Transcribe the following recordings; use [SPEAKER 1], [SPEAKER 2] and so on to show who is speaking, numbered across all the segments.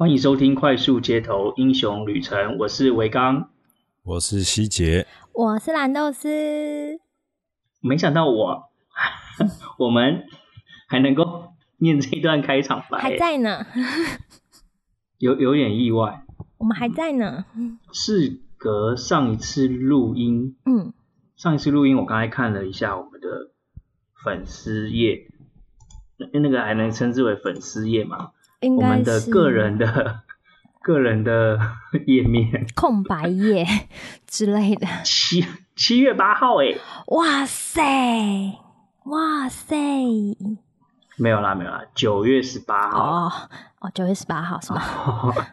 [SPEAKER 1] 欢迎收听《快速街头英雄旅程》，我是维刚，
[SPEAKER 2] 我是希杰，
[SPEAKER 3] 我是蓝豆丝。
[SPEAKER 1] 没想到我 我们还能够念这一段开场白，
[SPEAKER 3] 还在呢，
[SPEAKER 1] 有有点意外。
[SPEAKER 3] 我们还在呢，
[SPEAKER 1] 事隔上一次录音，
[SPEAKER 3] 嗯，
[SPEAKER 1] 上一次录音我刚才看了一下我们的粉丝页，那那个还能称之为粉丝页吗？
[SPEAKER 3] 应该是
[SPEAKER 1] 我们的个人的 个人的页面，
[SPEAKER 3] 空白页 之类的。
[SPEAKER 1] 七七月八号，哎，
[SPEAKER 3] 哇塞，哇塞，
[SPEAKER 1] 没有啦，没有啦，九月十八号。
[SPEAKER 3] 哦哦，九月十八号是吗？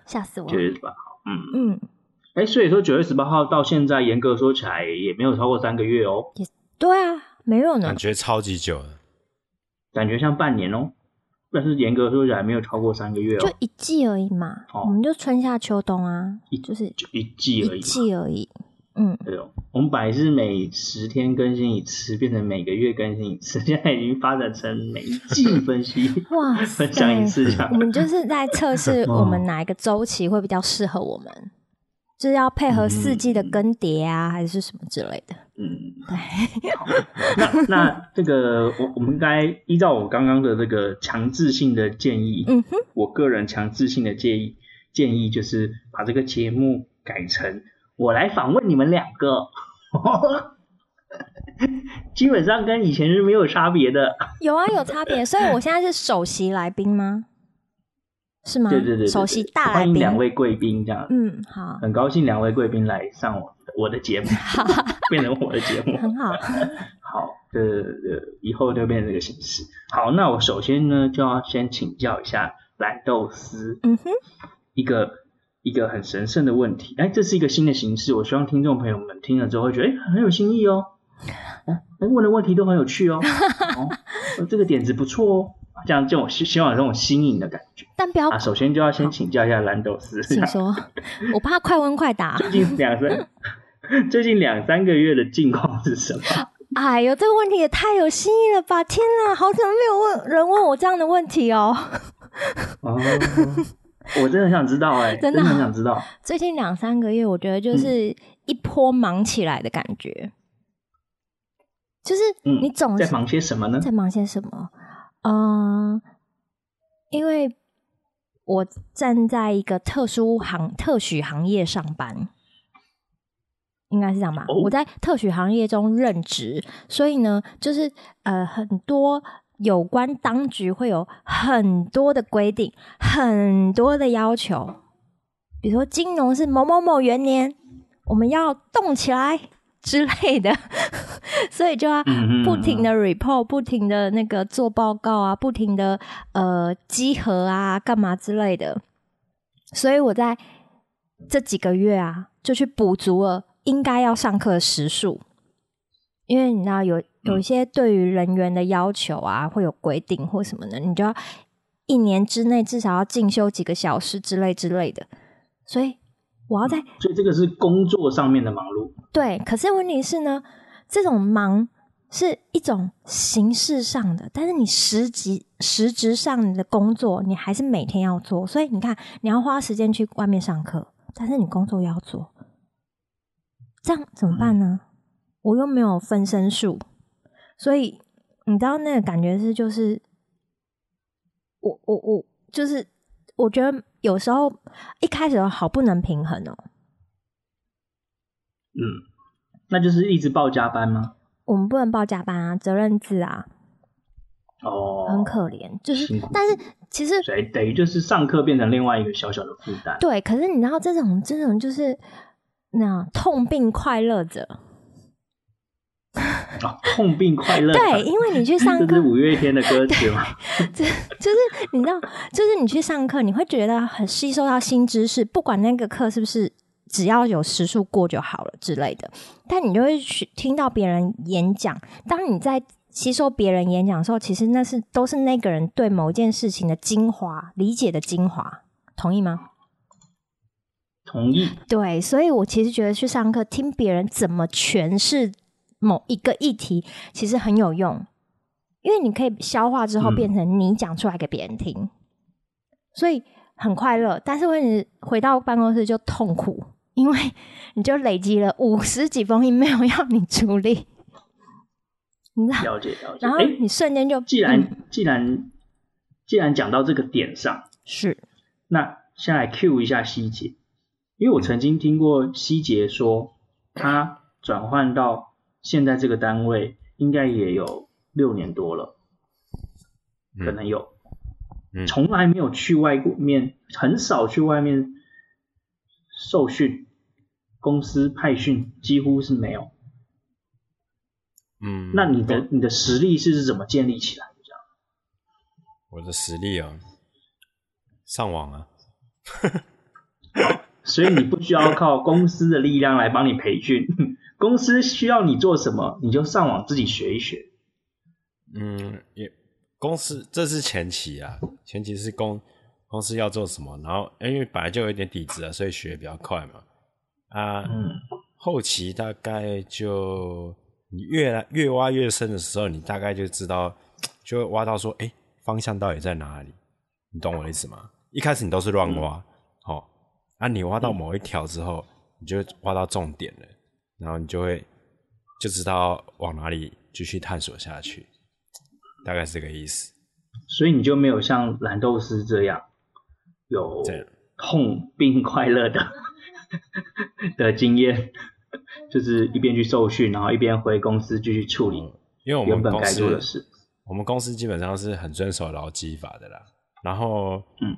[SPEAKER 3] 吓死我了！
[SPEAKER 1] 九月十八号，嗯
[SPEAKER 3] 嗯，
[SPEAKER 1] 哎，所以说九月十八号到现在，严格说起来也没有超过三个月哦。
[SPEAKER 3] 也对啊，没有呢，
[SPEAKER 2] 感觉超级久了，
[SPEAKER 1] 感觉像半年哦。但是严格说起来，没有超过三个月哦，
[SPEAKER 3] 就一季而已嘛。
[SPEAKER 1] 哦、
[SPEAKER 3] 我们就春夏秋冬啊，一就是
[SPEAKER 1] 就一季而已，
[SPEAKER 3] 一季而已。嗯，
[SPEAKER 1] 对哦。我们本来是每十天更新一次，变成每个月更新一次，现在已经发展成每一季分析
[SPEAKER 3] 哇，
[SPEAKER 1] 分享一次这样。
[SPEAKER 3] 我们就是在测试 我们哪一个周期会比较适合我们。哦就是要配合四季的更迭啊，嗯、还是什么之类的？
[SPEAKER 1] 嗯，
[SPEAKER 3] 对。
[SPEAKER 1] 好，那那这个我我们应该依照我刚刚的这个强制性的建议，
[SPEAKER 3] 嗯哼，
[SPEAKER 1] 我个人强制性的建议建议就是把这个节目改成我来访问你们两个，基本上跟以前是没有差别的。
[SPEAKER 3] 有啊，有差别。所以我现在是首席来宾吗？是吗？
[SPEAKER 1] 对对对，对，
[SPEAKER 3] 首席大来宾，欢
[SPEAKER 1] 迎两位贵宾这样。
[SPEAKER 3] 嗯，好，
[SPEAKER 1] 很高兴两位贵宾来上我我的节目，变成我的节目，
[SPEAKER 3] 很好。
[SPEAKER 1] 好，这这以后就变成这个形式。好，那我首先呢就要先请教一下蓝豆丝，
[SPEAKER 3] 嗯哼，
[SPEAKER 1] 一个一个很神圣的问题。哎，这是一个新的形式，我希望听众朋友们听了之后会觉得哎很有新意哦，哎问的问题都很有趣哦，哦 这个点子不错哦。这样这种希希望有这种新颖的感觉，
[SPEAKER 3] 但不要
[SPEAKER 1] 啊。首先就要先请教一下蓝斗斯，
[SPEAKER 3] 请说。我怕快问快答。
[SPEAKER 1] 最近两三最近两三个月的近况是什么？
[SPEAKER 3] 哎呦，这个问题也太有新意了吧！天哪，好久没有问人问我这样的问题哦。
[SPEAKER 1] 哦，我真的很想知道哎、欸，真的很想知道。
[SPEAKER 3] 最近两三个月，我觉得就是一波忙起来的感觉，嗯、就是你总是
[SPEAKER 1] 在忙些什么呢？
[SPEAKER 3] 在忙些什么？嗯，因为我站在一个特殊行特许行业上班，应该是这样吧？哦、我在特许行业中任职，所以呢，就是呃，很多有关当局会有很多的规定，很多的要求，比如说金融是某某某元年，我们要动起来。之类的，所以就要不停的 report，不停的那个做报告啊，不停的呃集合啊，干嘛之类的。所以我在这几个月啊，就去补足了应该要上课的时数，因为你知道有有一些对于人员的要求啊，会有规定或什么的，你就要一年之内至少要进修几个小时之类之类的，所以。我要在，
[SPEAKER 1] 所以这个是工作上面的忙碌。
[SPEAKER 3] 对，可是问题是呢，这种忙是一种形式上的，但是你实际实质上你的工作，你还是每天要做。所以你看，你要花时间去外面上课，但是你工作要做，这样怎么办呢？嗯、我又没有分身术，所以你知道那个感觉是，就是我我我就是。我觉得有时候一开始好不能平衡哦。
[SPEAKER 1] 嗯，那就是一直报加班吗？
[SPEAKER 3] 我们不能报加班啊，责任制啊。
[SPEAKER 1] 哦，
[SPEAKER 3] 很可怜，就是，但是其
[SPEAKER 1] 实等于就是上课变成另外一个小小的负担。
[SPEAKER 3] 对，可是你知道这种这种就是那痛并快乐着。
[SPEAKER 1] 哦、痛并快乐。
[SPEAKER 3] 对，因为你去上课，
[SPEAKER 1] 这是五月天的歌曲吗？
[SPEAKER 3] 就就是你知道，就是你去上课，你会觉得很吸收到新知识，不管那个课是不是只要有时数过就好了之类的。但你就会去听到别人演讲，当你在吸收别人演讲的时候，其实那是都是那个人对某一件事情的精华理解的精华，同意吗？
[SPEAKER 1] 同意。
[SPEAKER 3] 对，所以我其实觉得去上课听别人怎么诠释。某一个议题其实很有用，因为你可以消化之后变成你讲出来给别人听，嗯、所以很快乐，但是问题回到办公室就痛苦，因为你就累积了五十几封 email 要你处理，你知道？
[SPEAKER 1] 了解了解。
[SPEAKER 3] 然后你瞬间就，
[SPEAKER 1] 既然、嗯、既然既然讲到这个点上，
[SPEAKER 3] 是，
[SPEAKER 1] 那先来 cue 一下希杰，因为我曾经听过希杰说，他转换到现在这个单位应该也有六年多了，可能有。从来没有去外面，很少去外面受训，公司派训几乎是没有。
[SPEAKER 2] 嗯，
[SPEAKER 1] 那你的你的实力是怎么建立起来的？这样？
[SPEAKER 2] 我的实力啊，上网啊。
[SPEAKER 1] 所以你不需要靠公司的力量来帮你培训，公司需要你做什么，你就上网自己学一学。
[SPEAKER 2] 嗯，也。公司这是前期啊，前期是公公司要做什么，然后因为本来就有一点底子啊，所以学比较快嘛。啊，嗯，后期大概就你越来越挖越深的时候，你大概就知道，就会挖到说，哎，方向到底在哪里？你懂我的意思吗？一开始你都是乱挖，好、嗯，啊，你挖到某一条之后，你就挖到重点了，然后你就会就知道往哪里继续探索下去。大概是这个意思，
[SPEAKER 1] 所以你就没有像蓝豆丝这样有痛 并快乐的 的经验，就是一边去受训，然后一边回公司继续处理，
[SPEAKER 2] 因为我们公司
[SPEAKER 1] 的事。
[SPEAKER 2] 我们公司基本上是很遵守劳基法的啦。然后，嗯，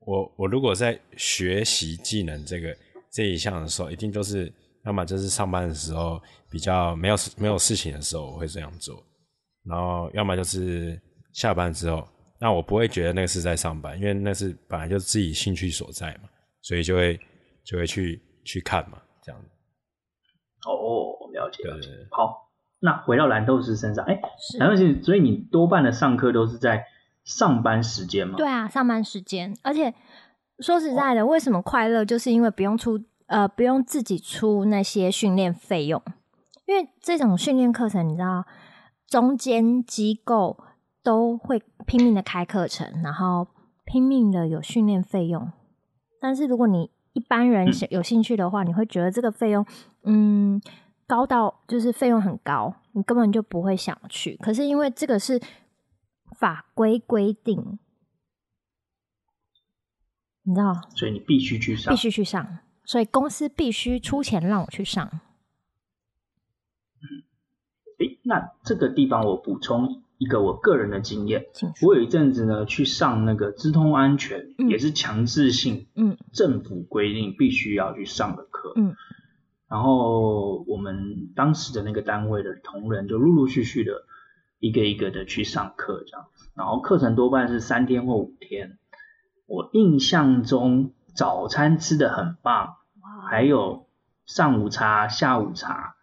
[SPEAKER 2] 我我如果在学习技能这个这一项的时候，一定都是要么就是上班的时候比较没有没有事情的时候，我会这样做。然后，要么就是下班之后，那我不会觉得那个是在上班，因为那是本来就是自己兴趣所在嘛，所以就会就会去去看嘛，这样子。
[SPEAKER 1] 哦，了解了解。
[SPEAKER 2] 对对对。
[SPEAKER 1] 好，那回到蓝豆师身上，哎，蓝豆师，所以你多半的上课都是在上班时间吗？
[SPEAKER 3] 对啊，上班时间。而且说实在的，为什么快乐？就是因为不用出呃，不用自己出那些训练费用，因为这种训练课程，你知道。中间机构都会拼命的开课程，然后拼命的有训练费用。但是如果你一般人有兴趣的话，你会觉得这个费用，嗯，高到就是费用很高，你根本就不会想去。可是因为这个是法规规定，你知道，
[SPEAKER 1] 所以你必须去上，
[SPEAKER 3] 必须去上，所以公司必须出钱让我去上。
[SPEAKER 1] 诶，那这个地方我补充一个我个人的经验，我有一阵子呢去上那个资通安全，嗯、也是强制性，嗯，政府规定必须要去上的课，嗯，然后我们当时的那个单位的同仁就陆陆续续的一个一个的去上课这样子，然后课程多半是三天或五天，我印象中早餐吃的很棒，还有上午茶、下午茶。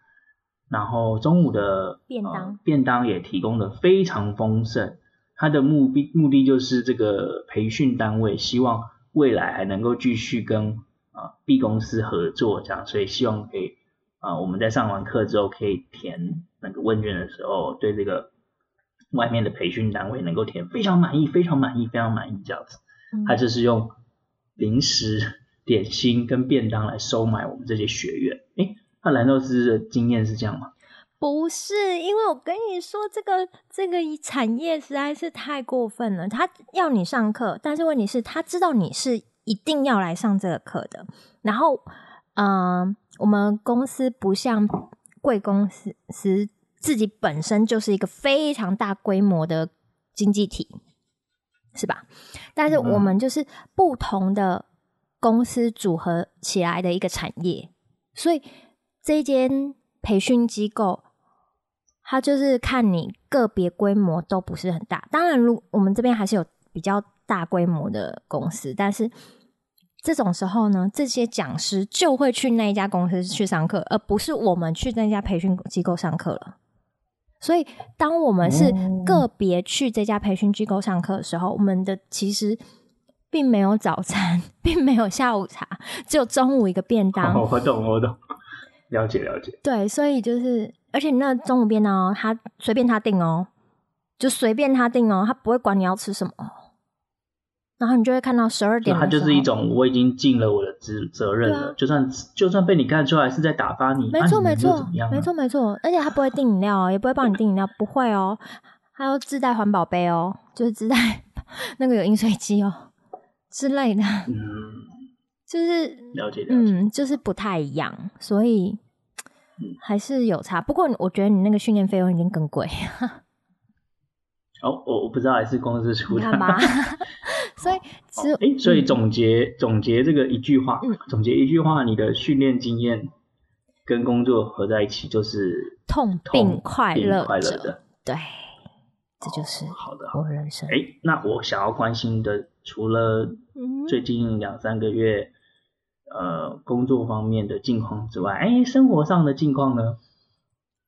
[SPEAKER 1] 然后中午的
[SPEAKER 3] 便当、
[SPEAKER 1] 呃、便当也提供的非常丰盛，它的目的目的就是这个培训单位希望未来还能够继续跟啊、呃、B 公司合作这样，所以希望可以啊、呃、我们在上完课之后可以填那个问卷的时候，对这个外面的培训单位能够填非常满意、非常满意、非常满意这样子，他就是用零食、点心跟便当来收买我们这些学员，诶那兰豆斯的经验是这样吗？
[SPEAKER 3] 不是，因为我跟你说，这个这个产业实在是太过分了。他要你上课，但是问题是，他知道你是一定要来上这个课的。然后，嗯、呃，我们公司不像贵公司，是自己本身就是一个非常大规模的经济体，是吧？但是我们就是不同的公司组合起来的一个产业，所以。这间培训机构，它就是看你个别规模都不是很大。当然，如我们这边还是有比较大规模的公司，但是这种时候呢，这些讲师就会去那一家公司去上课，而不是我们去那家培训机构上课了。所以，当我们是个别去这家培训机构上课的时候，我们的其实并没有早餐，并没有下午茶，只有中午一个便当。
[SPEAKER 1] 哦，我懂，我懂。了解了解，
[SPEAKER 3] 对，所以就是，而且那中午便当哦，他随便他订哦，就随便他订哦，他不会管你要吃什么。然后你就会看到十二点的时候，
[SPEAKER 1] 它就是一种我已经尽了我的责责任了，啊、就算就算被你看出来是在打发你，
[SPEAKER 3] 没错没错，
[SPEAKER 1] 啊、
[SPEAKER 3] 没错没错，而且他不会订饮料，也不会帮你订饮料，不会哦，他有自带环保杯哦，就是自带 那个有饮水机哦之类的，嗯，就是
[SPEAKER 1] 了解了解，
[SPEAKER 3] 嗯，就是不太一样，所以还是有差。不过我觉得你那个训练费用已经更贵。
[SPEAKER 1] 哦，我我不知道还是公司出的，
[SPEAKER 3] 看吧。所以，其实，
[SPEAKER 1] 哎、欸，所以总结、嗯、总结这个一句话，
[SPEAKER 3] 嗯、
[SPEAKER 1] 总结一句话，你的训练经验跟工作合在一起就是
[SPEAKER 3] 痛并快乐
[SPEAKER 1] 快乐的，
[SPEAKER 3] 对，这就是
[SPEAKER 1] 好的
[SPEAKER 3] 我人生。
[SPEAKER 1] 哎、欸，那我想要关心的，除了最近两三个月、嗯、呃工作方面的近况之外，哎、欸，生活上的近况呢？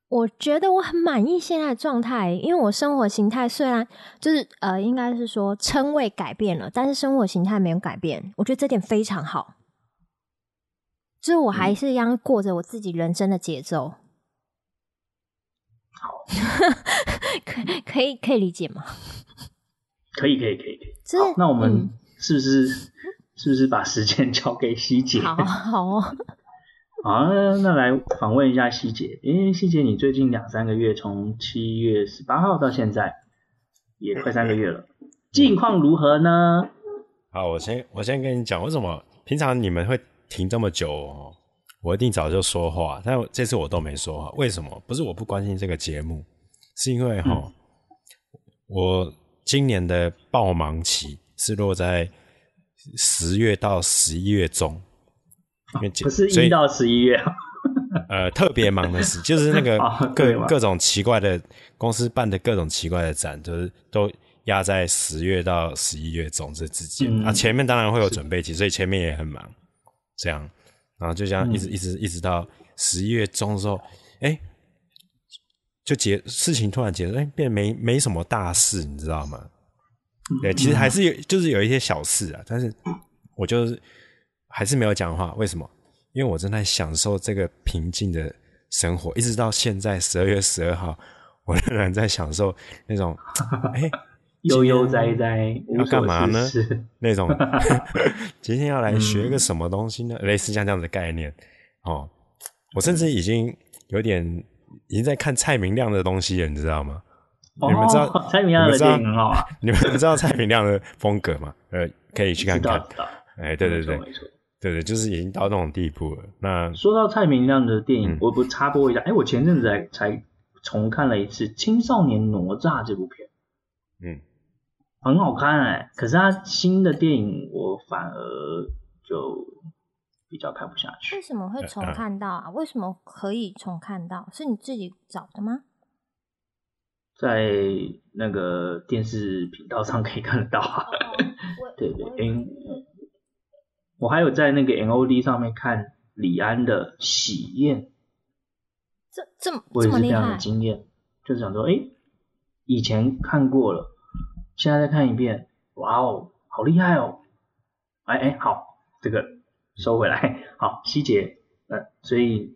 [SPEAKER 3] 我觉得我很满意现在的状态，因为我生活形态虽然就是呃，应该是说称谓改变了，但是生活形态没有改变。我觉得这点非常好，就是我还是一样过着我自己人生的节奏。
[SPEAKER 1] 好，
[SPEAKER 3] 可以可以可以理解吗？
[SPEAKER 1] 可以可以可以可以。好，那我们是不是、嗯、是不是把时间 交给希姐？
[SPEAKER 3] 好好哦。
[SPEAKER 1] 好，那来访问一下希姐。因为，希姐，你最近两三个月，从七月十八号到现在，也快三个月了，近况如何呢？
[SPEAKER 2] 好，我先我先跟你讲，为什么平常你们会停这么久哦？我一定早就说话，但这次我都没说话。为什么？不是我不关心这个节目，是因为哈，嗯、我今年的爆忙期是落在十月到十一月中。
[SPEAKER 1] 不是一到十一月，
[SPEAKER 2] 呃，特别忙的事就是那个 各各种奇怪的公司办的各种奇怪的展，就是都压在十月到十一月中这之间。啊，前面当然会有准备期，所以前面也很忙，这样，然后就这样一直一直一直到十一月中的时候，哎，就结事情突然结束，哎，变没没什么大事，你知道吗？对，其实还是有，就是有一些小事啊，但是我就是。还是没有讲话，为什么？因为我正在享受这个平静的生活，一直到现在十二月十二号，我仍然在享受那种哎
[SPEAKER 1] 悠悠哉哉
[SPEAKER 2] 要干嘛呢？那种 今天要来学个什么东西呢？嗯、类似像这样的概念哦。我甚至已经有点已经在看蔡明亮的东西了，你知道吗？
[SPEAKER 1] 哦、
[SPEAKER 2] 你们知道
[SPEAKER 1] 蔡明亮的电影很好，
[SPEAKER 2] 你们知道蔡明亮的风格吗？呃，可以去看看。哎，对对对，没错。对对，就是已经到那种地步了。那
[SPEAKER 1] 说到蔡明亮的电影，嗯、我不插播一下。哎，我前阵子才才重看了一次《青少年哪吒》这部片，
[SPEAKER 2] 嗯，
[SPEAKER 1] 很好看哎。可是他新的电影，我反而就比较看不下去。
[SPEAKER 3] 为什么会重看到啊？呃、为什么可以重看到？是你自己找的吗？
[SPEAKER 1] 在那个电视频道上可以看得到。啊、对对，，N，我还有在那个 NOD 上面看李安的《喜宴》，
[SPEAKER 3] 这这么
[SPEAKER 1] 我也是非常的经验，就是想说，哎，以前看过了，现在再看一遍，哇哦，好厉害哦！哎哎，好，这个收回来，好，细节，呃，所以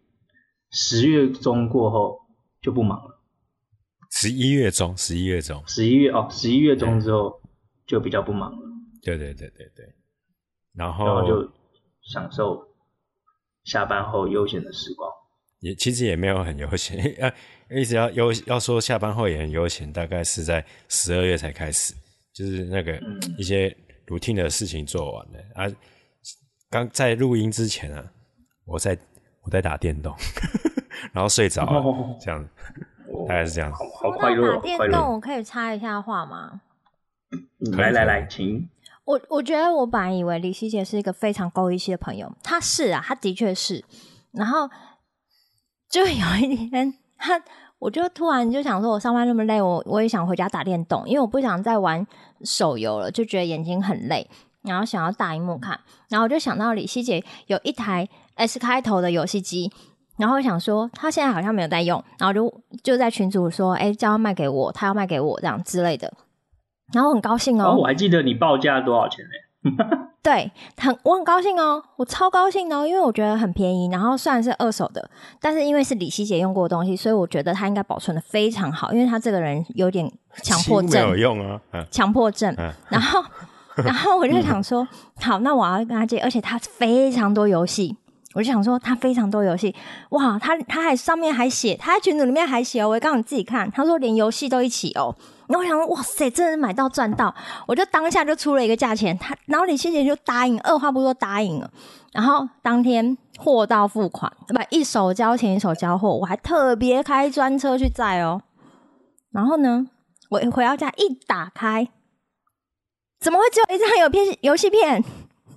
[SPEAKER 1] 十月中过后就不忙了，
[SPEAKER 2] 十一月中，十一月中，
[SPEAKER 1] 十一月哦，十一月中之后就比较不忙了，
[SPEAKER 2] 对对对对对。然后，
[SPEAKER 1] 然后就享受下班后悠闲的时光，
[SPEAKER 2] 也其实也没有很悠闲，呃，一直要悠要说下班后也很悠闲，大概是在十二月才开始，就是那个一些 routine 的事情做完了、嗯、啊。刚在录音之前啊，我在我在打电动，然后睡着了，哦、这样大概是这样。
[SPEAKER 1] 好，好快乐，
[SPEAKER 3] 打电动我可以插一下话吗？
[SPEAKER 1] 来来来，请。
[SPEAKER 3] 我我觉得我本来以为李希杰是一个非常够义气的朋友，他是啊，他的确是。然后就有一天，他我就突然就想说，我上班那么累，我我也想回家打电动，因为我不想再玩手游了，就觉得眼睛很累，然后想要大荧幕看。然后我就想到李希杰有一台 S 开头的游戏机，然后我想说他现在好像没有在用，然后就就在群组说，哎，叫他卖给我，他要卖给我这样之类的。然后我很高兴哦，
[SPEAKER 1] 哦，我还记得你报价多少钱呢？
[SPEAKER 3] 对，很我很高兴哦，我超高兴哦，因为我觉得很便宜。然后虽然是二手的，但是因为是李希姐用过的东西，所以我觉得他应该保存的非常好。因为他这个人有点强迫症，
[SPEAKER 2] 没有用啊，
[SPEAKER 3] 强迫症。
[SPEAKER 2] 啊、
[SPEAKER 3] 然后 然后我就想说，好，那我要跟他借，而且他非常多游戏，我就想说他非常多游戏，哇，他他还上面还写，他在群组里面还写哦，我刚刚你自己看，他说连游戏都一起哦。然后我想说，哇塞，真的是买到赚到！我就当下就出了一个价钱，他然后李希杰就答应，二话不说答应了。然后当天货到付款，不一手交钱一手交货，我还特别开专车去载哦。然后呢，我回到家一打开，怎么会只有一张有片游戏片？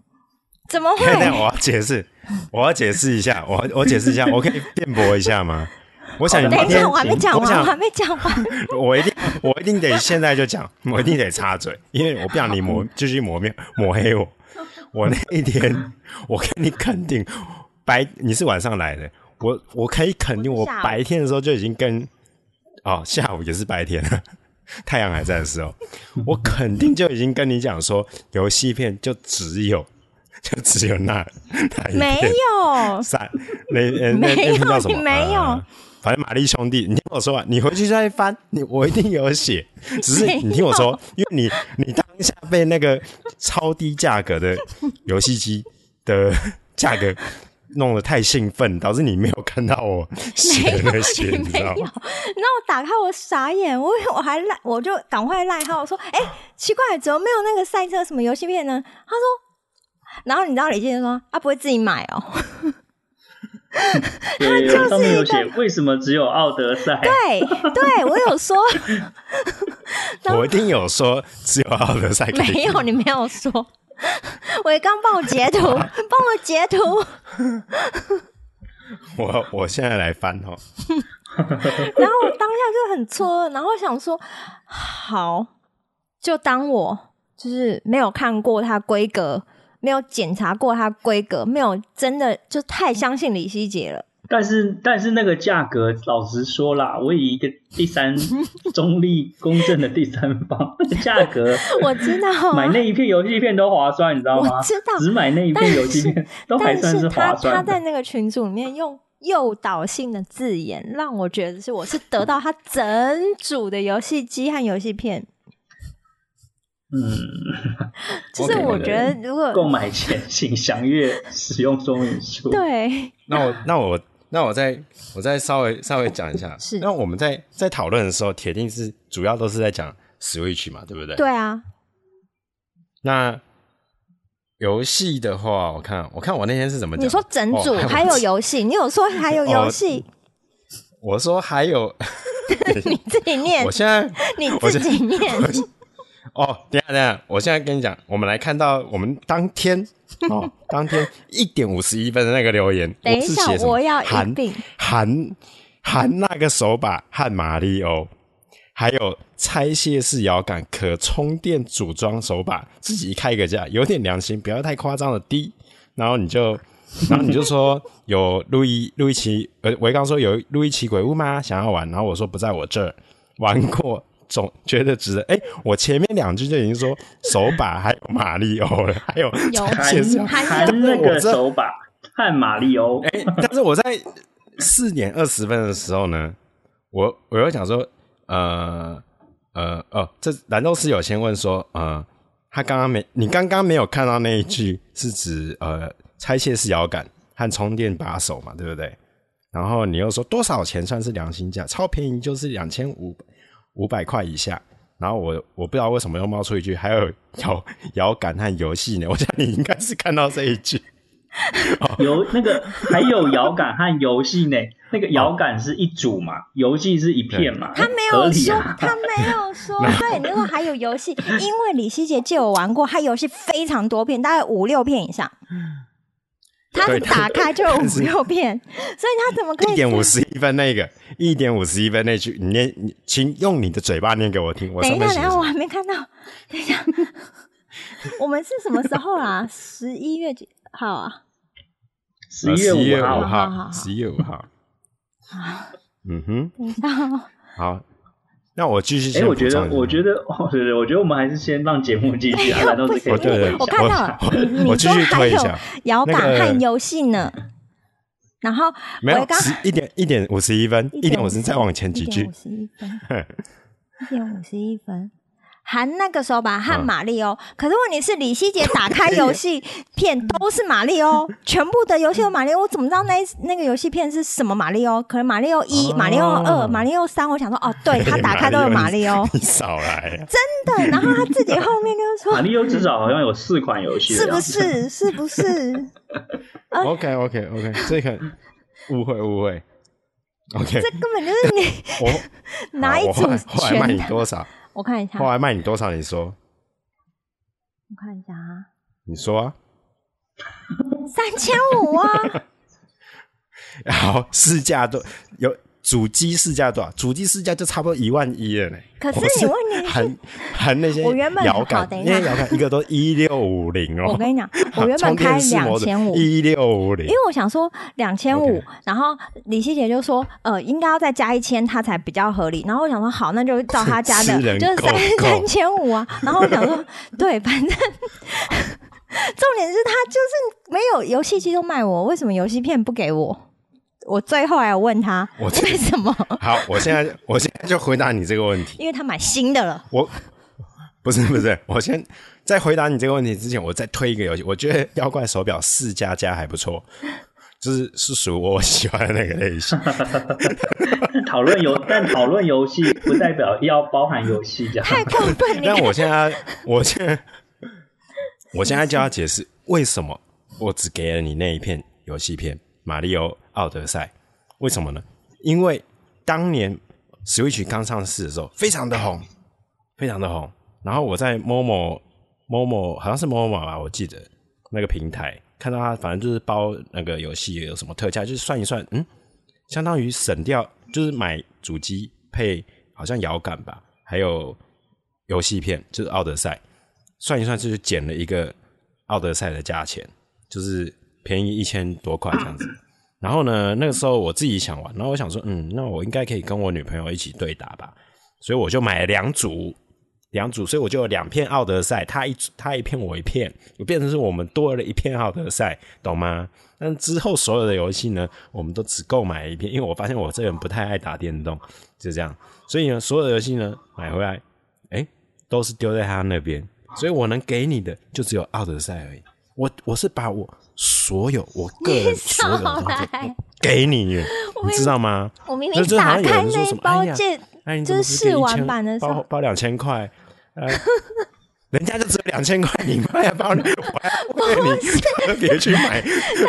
[SPEAKER 3] 怎
[SPEAKER 2] 么会？我要解释，我要解释一下，我我解释一下，我可以辩驳一下吗？我想，
[SPEAKER 3] 等一下，我还没讲完，我还没讲完。
[SPEAKER 2] 我一定，我一定得现在就讲，我一定得插嘴，因为我不想你 抹，继续抹面抹黑我。我那一天，我跟你肯定，白你是晚上来的，我我可以肯定，我白天的时候就已经跟，哦，下午也是白天了，太阳还在的时候，我肯定就已经跟你讲说，游戏片就只有，就只有那
[SPEAKER 3] 没有
[SPEAKER 2] 三那那那叫什么？
[SPEAKER 3] 没有。呃
[SPEAKER 2] 反正玛丽兄弟，你听我说啊，你回去 再翻，你我一定有写。只是 你听我说，因为你你当下被那个超低价格的游戏机的价格弄得太兴奋，导致你没有看到我写的那些，你知道吗？
[SPEAKER 3] 那我打开我傻眼，我我还赖，我就赶快赖号说，哎、欸，奇怪，怎么没有那个赛车什么游戏片呢？他说，然后你知道李健说，他不会自己买哦。
[SPEAKER 1] 对，上面有写为什么只有奥德赛？
[SPEAKER 3] 对，对我有说，
[SPEAKER 2] 我一定有说只有奥德赛。
[SPEAKER 3] 没有，你没有说。我刚帮我截图，帮我截图。
[SPEAKER 2] 我我现在来翻哦。
[SPEAKER 3] 然后我当下就很错，然后想说，好，就当我就是没有看过它规格。没有检查过它规格，没有真的就太相信李希杰了。
[SPEAKER 1] 但是，但是那个价格，老实说啦，我以一个第三中立公正的第三方，那个价格，
[SPEAKER 3] 我知道
[SPEAKER 1] 买那一片游戏片都划算，你知道吗？
[SPEAKER 3] 我知道，
[SPEAKER 1] 只买那一片游戏片 都还算是划算。
[SPEAKER 3] 他他在那个群组里面用诱导性的字眼，让我觉得是我是得到他整组的游戏机和游戏片。
[SPEAKER 1] 嗯，
[SPEAKER 3] 就是我觉得，如果
[SPEAKER 1] 购买前请详阅使用说明书。
[SPEAKER 3] 对，
[SPEAKER 2] 那我那我那我再我再稍微稍微讲一下。
[SPEAKER 3] 是，
[SPEAKER 2] 那我们在在讨论的时候，铁定是主要都是在讲 Switch 嘛，对不对？
[SPEAKER 3] 对啊。
[SPEAKER 2] 那游戏的话，我看我看我那天是怎么讲？
[SPEAKER 3] 你说整组、哦、还有游戏，你有说还有游戏、哦？
[SPEAKER 2] 我说还有，
[SPEAKER 3] 你自己念。
[SPEAKER 2] 我现在
[SPEAKER 3] 你自己念。
[SPEAKER 2] 哦，等下等下，我现在跟你讲，我们来看到我们当天哦，当天一点五十一分的那个留言，
[SPEAKER 3] 等一下
[SPEAKER 2] 我，
[SPEAKER 3] 我要
[SPEAKER 2] 含含含那个手把和马里欧，还有拆卸式摇杆可充电组装手把，自己开个价，有点良心，不要太夸张的低。然后你就，然后你就说有路易路易奇，呃，我刚说有路易奇鬼屋吗？想要玩，然后我说不在我这儿玩过。总觉得值得哎、欸，我前面两句就已经说手把还有马里欧了，还有
[SPEAKER 3] 有
[SPEAKER 1] 还那个手把和马里欧
[SPEAKER 2] 哎，但是我在四点二十分的时候呢，我我又想说呃呃哦，这兰州室友先问说呃，他刚刚没你刚刚没有看到那一句是指呃拆卸式摇杆和充电把手嘛，对不对？然后你又说多少钱算是良心价？超便宜就是两千五。五百块以下，然后我我不知道为什么又冒出一句，还有摇摇杆和游戏呢？我想你应该是看到这一句，
[SPEAKER 1] 有那个 还有摇杆和游戏呢？那个摇杆是一组嘛，游戏是一片嘛？
[SPEAKER 3] 他没有说，他没有说。对，如果还有游戏，因为李希杰借我玩过，他游戏非常多片，大概五六片以上。他是打开就有五六片，所以他怎么可以
[SPEAKER 2] 一点五十一分那个一点五十一分那句，你念，你请用你的嘴巴念给我听。我
[SPEAKER 3] 等一下，等一下，我还没看到。等一下，我们是什么时候啊？十一月几号啊？
[SPEAKER 1] 十一月五
[SPEAKER 2] 号，十一月五号。
[SPEAKER 3] 好，
[SPEAKER 2] 嗯哼，
[SPEAKER 3] 等一下，
[SPEAKER 2] 好。那我继续。
[SPEAKER 1] 哎，我觉得，我觉得，哦，对对，我觉得我们还是先让节目继续啊，难道是可以？
[SPEAKER 3] 我看到了，
[SPEAKER 2] 我继续推一下
[SPEAKER 3] 摇杆和游戏呢。然后
[SPEAKER 2] 没有十一点一点五十一分，一点五十再往前几句。
[SPEAKER 3] 一点五十一分，一点五十一分。含那个时候吧，和马里欧。可是问题是，李希杰打开 游戏片都是马里欧，全部的游戏有马里欧，我怎么知道那那个游戏片是什么马里欧？可能马里欧一、马里欧二、马里欧三，我想说，哦，对，他打开都有马里欧。
[SPEAKER 2] 你少来，
[SPEAKER 3] 真的。然后他自己后面就说，
[SPEAKER 1] 马里欧至少好像有四款游戏，
[SPEAKER 3] 是不是？是不是
[SPEAKER 2] ？OK OK OK，这个误会误会。OK，
[SPEAKER 3] 这根本就是你
[SPEAKER 2] 我
[SPEAKER 3] 哪一组
[SPEAKER 2] 后来卖你多少？
[SPEAKER 3] 我看一下，
[SPEAKER 2] 后来卖你多少？你说，
[SPEAKER 3] 我看一下啊，
[SPEAKER 2] 你说啊，
[SPEAKER 3] 三千五啊，
[SPEAKER 2] 然后市价都有。主机市价多少？主机市价就差不多一万一了呢。
[SPEAKER 3] 可是你问你
[SPEAKER 2] 很很那些
[SPEAKER 3] 我原本
[SPEAKER 2] 摇杆，那些摇杆一个都一六五零哦。
[SPEAKER 3] 我跟你讲，我 原本开两千五，
[SPEAKER 2] 一六五零。因
[SPEAKER 3] 为我想说两千五，然后李希姐就说，呃，应该要再加一千，它才比较合理。然后我想说，好，那就照他加的，就是三三千五啊。然后我想说，对，反正 重点是他就是没有游戏机都卖我，为什么游戏片不给我？我最后还要问他，我为什么？
[SPEAKER 2] 好，我现在我现在就回答你这个问题，
[SPEAKER 3] 因为他买新的了。
[SPEAKER 2] 我不是不是，我先在回答你这个问题之前，我再推一个游戏。我觉得妖怪手表四加加还不错，就是是属我喜欢的那个类型。
[SPEAKER 1] 讨论游，但讨论游戏不代表要包含游戏这样。
[SPEAKER 3] 太过分了！
[SPEAKER 2] 但我现在，我现在，我现在就要解释为什么我只给了你那一片游戏片《马里奥》。奥德赛，为什么呢？因为当年 Switch 刚上市的时候，非常的红，非常的红。然后我在 Momo Momo 好像是 Momo 吧，我记得那个平台看到它，反正就是包那个游戏有什么特价，就是算一算，嗯，相当于省掉，就是买主机配好像摇杆吧，还有游戏片，就是奥德赛，算一算就是减了一个奥德赛的价钱，就是便宜一千多块这样子。然后呢，那个时候我自己想玩，然后我想说，嗯，那我应该可以跟我女朋友一起对打吧，所以我就买了两组，两组，所以我就有两片奥德赛，他一他一片我一片，我变成是我们多了一片奥德赛，懂吗？但之后所有的游戏呢，我们都只购买一片，因为我发现我这个人不太爱打电动，就这样，所以呢，所有的游戏呢买回来，哎，都是丢在他那边，所以我能给你的就只有奥德赛而已，我我是把我。所有我个人所有的东西给你，你知道吗？
[SPEAKER 3] 我明明打开那包件，就是试玩版的，
[SPEAKER 2] 包包两千块，人家就只有两千块，你妈呀，包你，我还为你特别去买，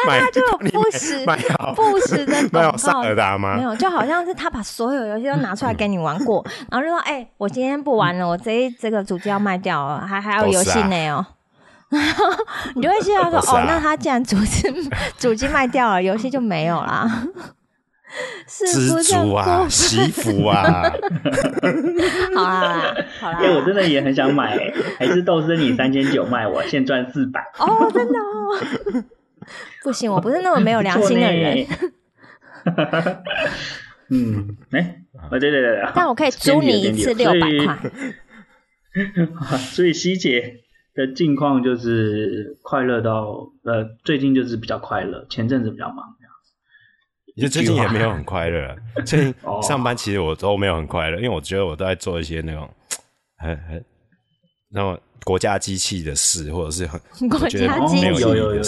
[SPEAKER 3] 买就不实，
[SPEAKER 2] 买好
[SPEAKER 3] 不实的
[SPEAKER 2] 没有萨尔达吗？
[SPEAKER 3] 没有，就好像是他把所有游戏都拿出来给你玩过，然后就说：“哎，我今天不玩了，我这这个主机要卖掉了，还还有游戏 呢哦。” 你就会希望说，啊、哦，那他既然主机主机卖掉了，游戏就没有啦。是不是
[SPEAKER 2] 啊？媳妇啊！
[SPEAKER 3] 好啦，好啦。
[SPEAKER 1] 因为我真的也很想买，还是豆森你三千九卖我，现赚四百。
[SPEAKER 3] 哦，真的哦。不行，我不是那么没有良心的人。
[SPEAKER 1] 嗯，哎、欸，对对对对。
[SPEAKER 3] 但我可以租你一次六百块。
[SPEAKER 1] 所以希姐。的近况就是快乐到呃，最近就是比较快乐，前阵子比较忙这样子。
[SPEAKER 2] 其实最近也没有很快乐，最近上班其实我都没有很快乐，因为我觉得我都在做一些那种很很那种国家机器的事，或者是很
[SPEAKER 3] 国家机器
[SPEAKER 1] 有有有有，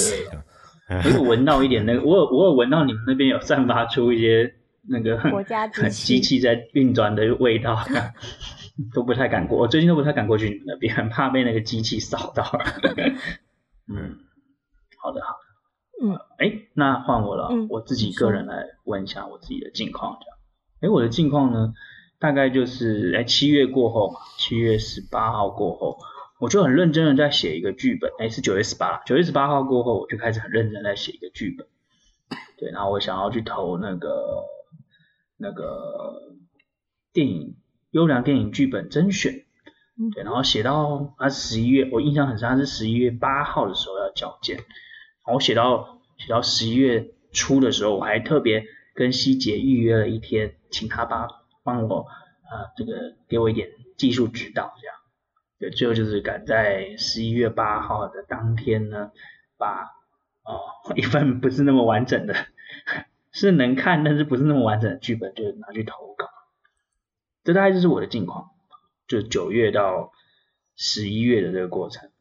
[SPEAKER 1] 我有 闻到一点那个，我有我有闻到你们那边有散发出一些那个国家机器在运转的味道。都不太敢过，我最近都不太敢过去你们那边，很怕被那个机器扫到。嗯，好的好的，嗯，哎、欸，那换我了，嗯、我自己个人来问一下我自己的近况，这样。哎、欸，我的近况呢，大概就是哎七月过后嘛，七月十八号过后，我就很认真的在写一个剧本。哎、欸，是九月十八，九月十八号过后，我就开始很认真在写一个剧本。对，然后我想要去投那个那个电影。优良电影剧本甄选，对，然后写到他十一月，我印象很深，他是十一月八号的时候要交件，然后我写到写到十一月初的时候，我还特别跟希杰预约了一天，请他帮帮我啊、呃，这个给我一点技术指导，这样，对，最后就是赶在十一月八号的当天呢，把哦一份不是那么完整的，是能看但是不是那么完整的剧本，就拿去投稿。这大概就是我的近况，就九月到十一月的这个过程。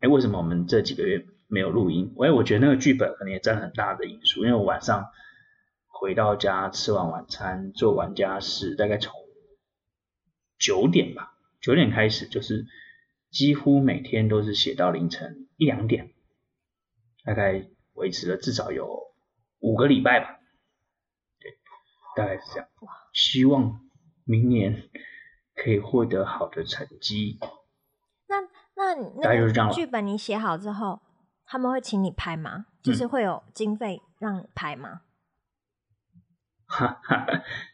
[SPEAKER 1] 哎，为什么我们这几个月没有录音？哎，我觉得那个剧本可能也占很大的因素，因为我晚上回到家吃完晚餐，做完家事，大概从九点吧，九点开始，就是几乎每天都是写到凌晨一两点，大概维持了至少有五个礼拜吧。对，大概是这样。希望明年可以获得好的成绩。
[SPEAKER 3] 那那那剧本你写好之后，他们会请你拍吗？就是会有经费让你拍吗？
[SPEAKER 1] 哈哈，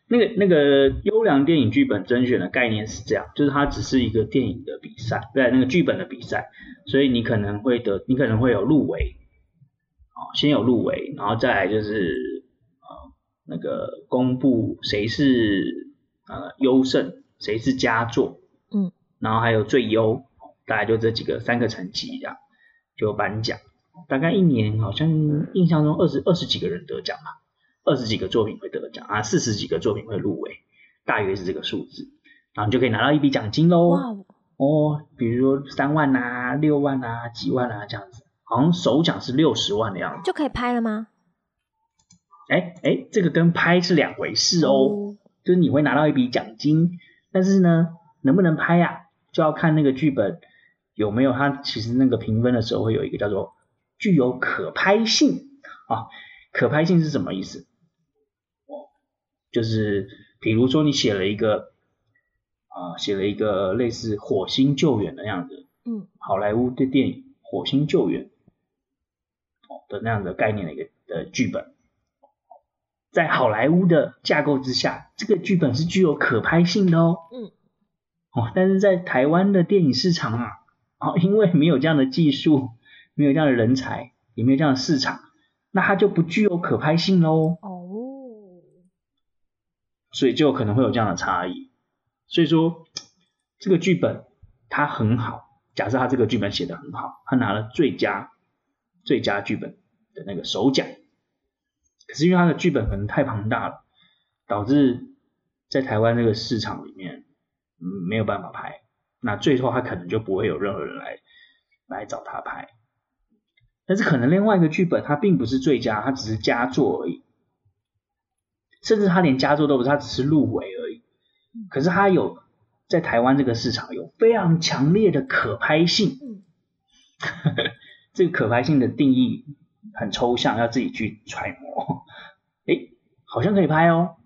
[SPEAKER 1] 那个那个优良电影剧本甄选的概念是这样，就是它只是一个电影的比赛，对，那个剧本的比赛，所以你可能会得，你可能会有入围，哦，先有入围，然后再来就是呃那个公布谁是呃优胜，谁是佳作，嗯，然后还有最优，大概就这几个三个层级这样，就颁奖，大概一年好像印象中二十二十几个人得奖吧。二十几个作品会得奖啊，四十几个作品会入围，大约是这个数字，然后你就可以拿到一笔奖金喽。哦，比如说三万啊、六万啊、几万啊这样子，好像首奖是六十万的样子。
[SPEAKER 3] 就可以拍了吗？
[SPEAKER 1] 哎哎，这个跟拍是两回事哦。哦就是你会拿到一笔奖金，但是呢，能不能拍呀、啊？就要看那个剧本有没有它，其实那个评分的时候会有一个叫做具有可拍性啊。可拍性是什么意思？就是比如说你写了一个啊，写了一个类似火星救援的样子，嗯，好莱坞的电影《火星救援》哦的那样的概念的一个的剧本，在好莱坞的架构之下，这个剧本是具有可拍性的哦，嗯，哦，但是在台湾的电影市场啊，哦，因为没有这样的技术，没有这样的人才，也没有这样的市场，那它就不具有可拍性喽。哦。所以就可能会有这样的差异。所以说，这个剧本它很好。假设他这个剧本写得很好，他拿了最佳最佳剧本的那个首奖。可是因为他的剧本可能太庞大了，导致在台湾这个市场里面，嗯，没有办法拍。那最后他可能就不会有任何人来来找他拍。但是可能另外一个剧本它并不是最佳，它只是佳作而已。甚至他连佳作都不是，他只是入围而已。可是他有在台湾这个市场有非常强烈的可拍性。这个可拍性的定义很抽象，要自己去揣摩。诶，好像可以拍哦。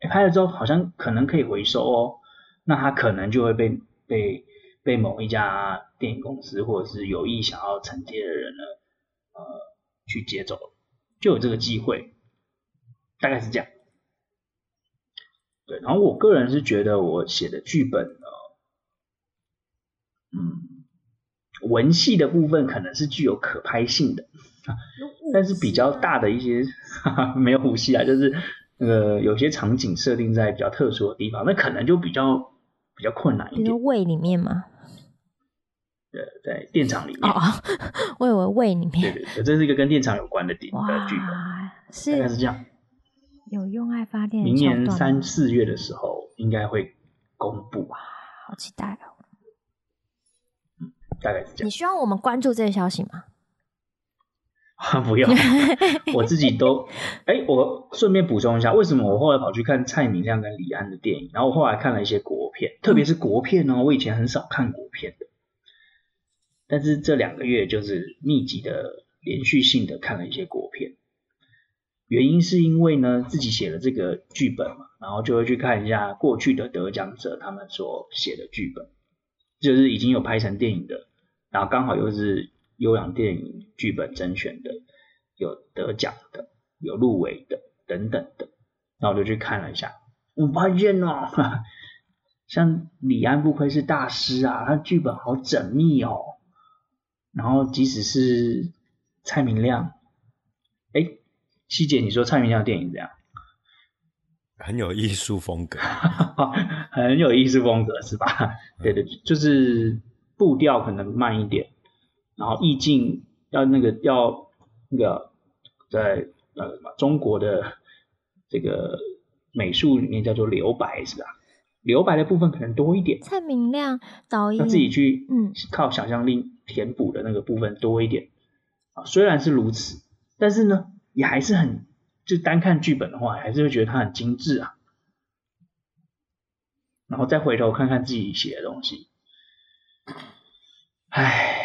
[SPEAKER 1] 哎，拍了之后好像可能可以回收哦。那他可能就会被被被某一家电影公司或者是有意想要承接的人呢，呃，去接走，就有这个机会。大概是这样。对，然后我个人是觉得我写的剧本呢，嗯，文戏的部分可能是具有可拍性的，但是比较大的一些哈哈没有武戏啊，就是那个有些场景设定在比较特殊的地方，那可能就比较比较困难一点。
[SPEAKER 3] 你说胃里面吗？
[SPEAKER 1] 对，在电厂里面。
[SPEAKER 3] 哦，我以为胃里面。
[SPEAKER 1] 对对，这是一个跟电厂有关的点的剧本，是大概是这样。
[SPEAKER 3] 有用爱发电，
[SPEAKER 1] 明年三四月的时候应该会公布啊，
[SPEAKER 3] 好期待哦。
[SPEAKER 1] 嗯，大概是这样。
[SPEAKER 3] 你需要我们关注这个消息吗？
[SPEAKER 1] 不用，我自己都。哎、欸，我顺便补充一下，为什么我后来跑去看蔡明亮跟李安的电影，然后我后来看了一些国片，特别是国片哦，我以前很少看国片的，但是这两个月就是密集的、连续性的看了一些国片。原因是因为呢，自己写了这个剧本嘛，然后就会去看一下过去的得奖者他们所写的剧本，就是已经有拍成电影的，然后刚好又是优良电影剧本甄选的，有得奖的，有入围的等等的，那我就去看了一下，我发现哦，像李安不愧是大师啊，他剧本好缜密哦，然后即使是蔡明亮，哎。希姐，你说蔡明亮的电影怎样？
[SPEAKER 2] 很有艺术风格，
[SPEAKER 1] 很有艺术风格是吧？对对，就是步调可能慢一点，然后意境要那个要那个在呃中国的这个美术里面叫做留白是吧？留白的部分可能多一点。
[SPEAKER 3] 蔡明亮导演
[SPEAKER 1] 他自己去嗯靠想象力填补的那个部分多一点啊，虽然是如此，但是呢也还是很就单看剧本的话，还是会觉得它很精致啊。然后再回头看看自己写的东西，唉，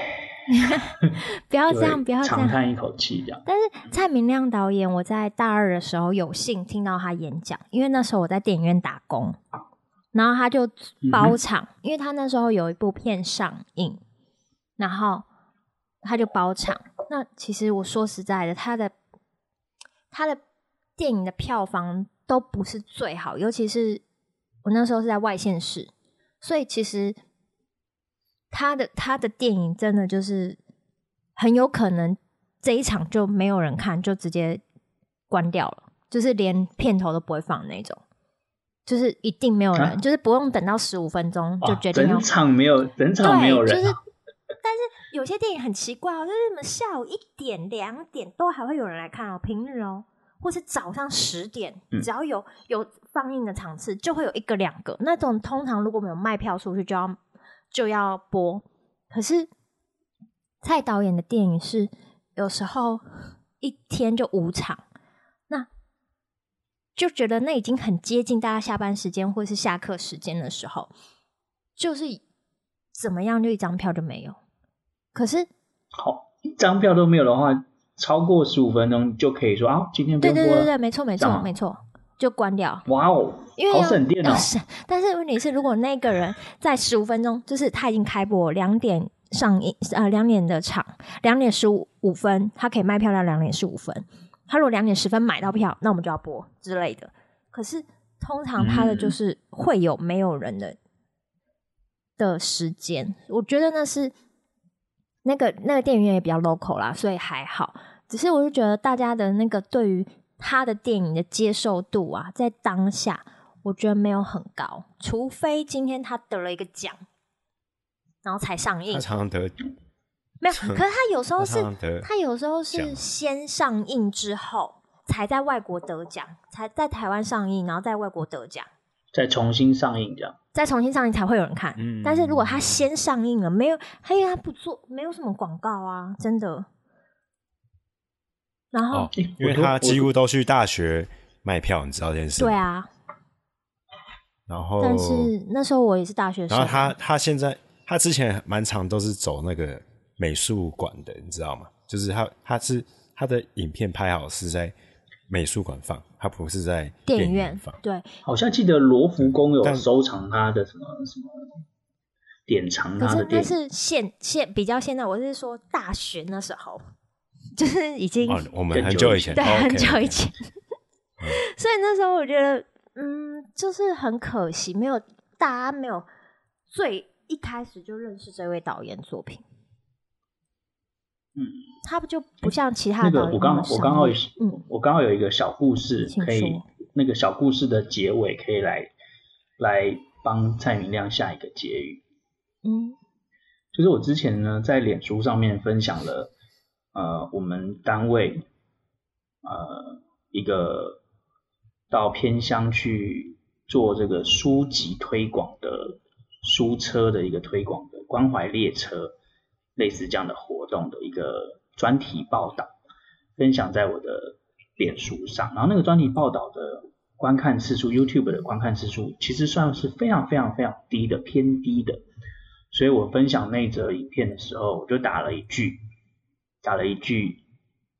[SPEAKER 3] 不要这样，不要这样，
[SPEAKER 1] 长叹一口气这样。
[SPEAKER 3] 但是蔡明亮导演，我在大二的时候有幸听到他演讲，因为那时候我在电影院打工，然后他就包场，嗯、因为他那时候有一部片上映，然后他就包场。那其实我说实在的，他的他的电影的票房都不是最好，尤其是。我那时候是在外县市，所以其实他的他的电影真的就是很有可能这一场就没有人看，就直接关掉了，就是连片头都不会放那种，就是一定没有人，啊、就是不用等到十五分钟就决定要。
[SPEAKER 1] 整场没有，整场没有人。
[SPEAKER 3] 就是，但是有些电影很奇怪哦，就是什么下午一点、两点都还会有人来看哦，平日哦。或是早上十点，只要有有放映的场次，就会有一个两个那种。通常如果没有卖票出去，就要就要播。可是蔡导演的电影是有时候一天就五场，那就觉得那已经很接近大家下班时间或是下课时间的时候，就是怎么样就一张票就没有。可是
[SPEAKER 1] 好，一张票都没有的话。超过十五分钟就可以说啊，今天不播了。
[SPEAKER 3] 对对对对，没错没错没错，就关掉。
[SPEAKER 1] 哇哦，因为好省电哦。
[SPEAKER 3] 是，但是问题是，如果那个人在十五分钟，就是他已经开播两点上映，呃，两点的场，两点十五五分，他可以卖票到两点十五分。他如果两点十分买到票，那我们就要播之类的。可是通常他的就是会有没有人的、嗯、的时间，我觉得那是那个那个电影院也比较 local 啦，所以还好。只是我就觉得大家的那个对于他的电影的接受度啊，在当下我觉得没有很高，除非今天他得了一个奖，然后才上映。
[SPEAKER 2] 他常常得
[SPEAKER 3] 没有，可是他有时候是，他，他有时候是先上映之后才在外国得奖，才在台湾上映，然后在外国得奖，
[SPEAKER 1] 再重新上映这样，
[SPEAKER 3] 再重新上映才会有人看。嗯，但是如果他先上映了，没有，因为他不做，没有什么广告啊，真的。然后、哦，
[SPEAKER 2] 因为他几乎都去大学卖票，你知道这件事？
[SPEAKER 3] 对啊。
[SPEAKER 2] 然后，
[SPEAKER 3] 但是那时候我也是大学生。
[SPEAKER 2] 然后他他现在他之前蛮常都是走那个美术馆的，你知道吗？就是他他是他的影片拍好是在美术馆放，他不是在电影院放。
[SPEAKER 3] 对，
[SPEAKER 1] 好像记得罗浮宫有收藏他的什么什么典藏他的电影。
[SPEAKER 3] 可是那是现现比较现在，我是说大学那时候。就是已经，
[SPEAKER 2] 哦、我们很久以前，
[SPEAKER 3] 对，很久以前。所以那时候我觉得，嗯，就是很可惜，没有大家没有最一开始就认识这位导演作品。
[SPEAKER 1] 嗯，
[SPEAKER 3] 他不就不像其他的导演、
[SPEAKER 1] 那个、我刚我刚好嗯，我刚好有一个小故事，可以那个小故事的结尾可以来来帮蔡明亮下一个结语。
[SPEAKER 3] 嗯，
[SPEAKER 1] 就是我之前呢在脸书上面分享了。呃，我们单位呃一个到偏乡去做这个书籍推广的书车的一个推广的关怀列车，类似这样的活动的一个专题报道，分享在我的脸书上。然后那个专题报道的观看次数，YouTube 的观看次数其实算是非常非常非常低的，偏低的。所以我分享那则影片的时候，我就打了一句。打了一句：“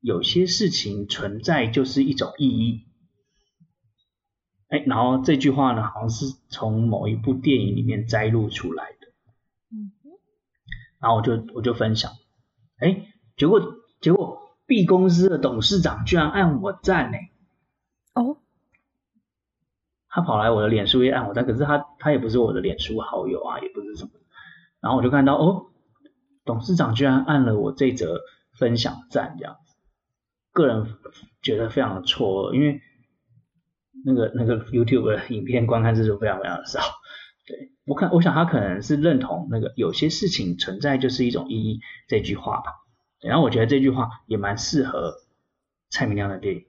[SPEAKER 1] 有些事情存在就是一种意义。”哎，然后这句话呢，好像是从某一部电影里面摘录出来的。嗯哼。然后我就我就分享，哎，结果结果 B 公司的董事长居然按我赞呢。
[SPEAKER 3] 哦。
[SPEAKER 1] 他跑来我的脸书也按我赞，可是他他也不是我的脸书好友啊，也不是什么。然后我就看到，哦，董事长居然按了我这则。分享赞这样子，个人觉得非常的错愕，因为那个那个 YouTube 的影片观看次数非常非常的少。对，我看，我想他可能是认同那个有些事情存在就是一种意义这句话吧。然后我觉得这句话也蛮适合蔡明亮的电影。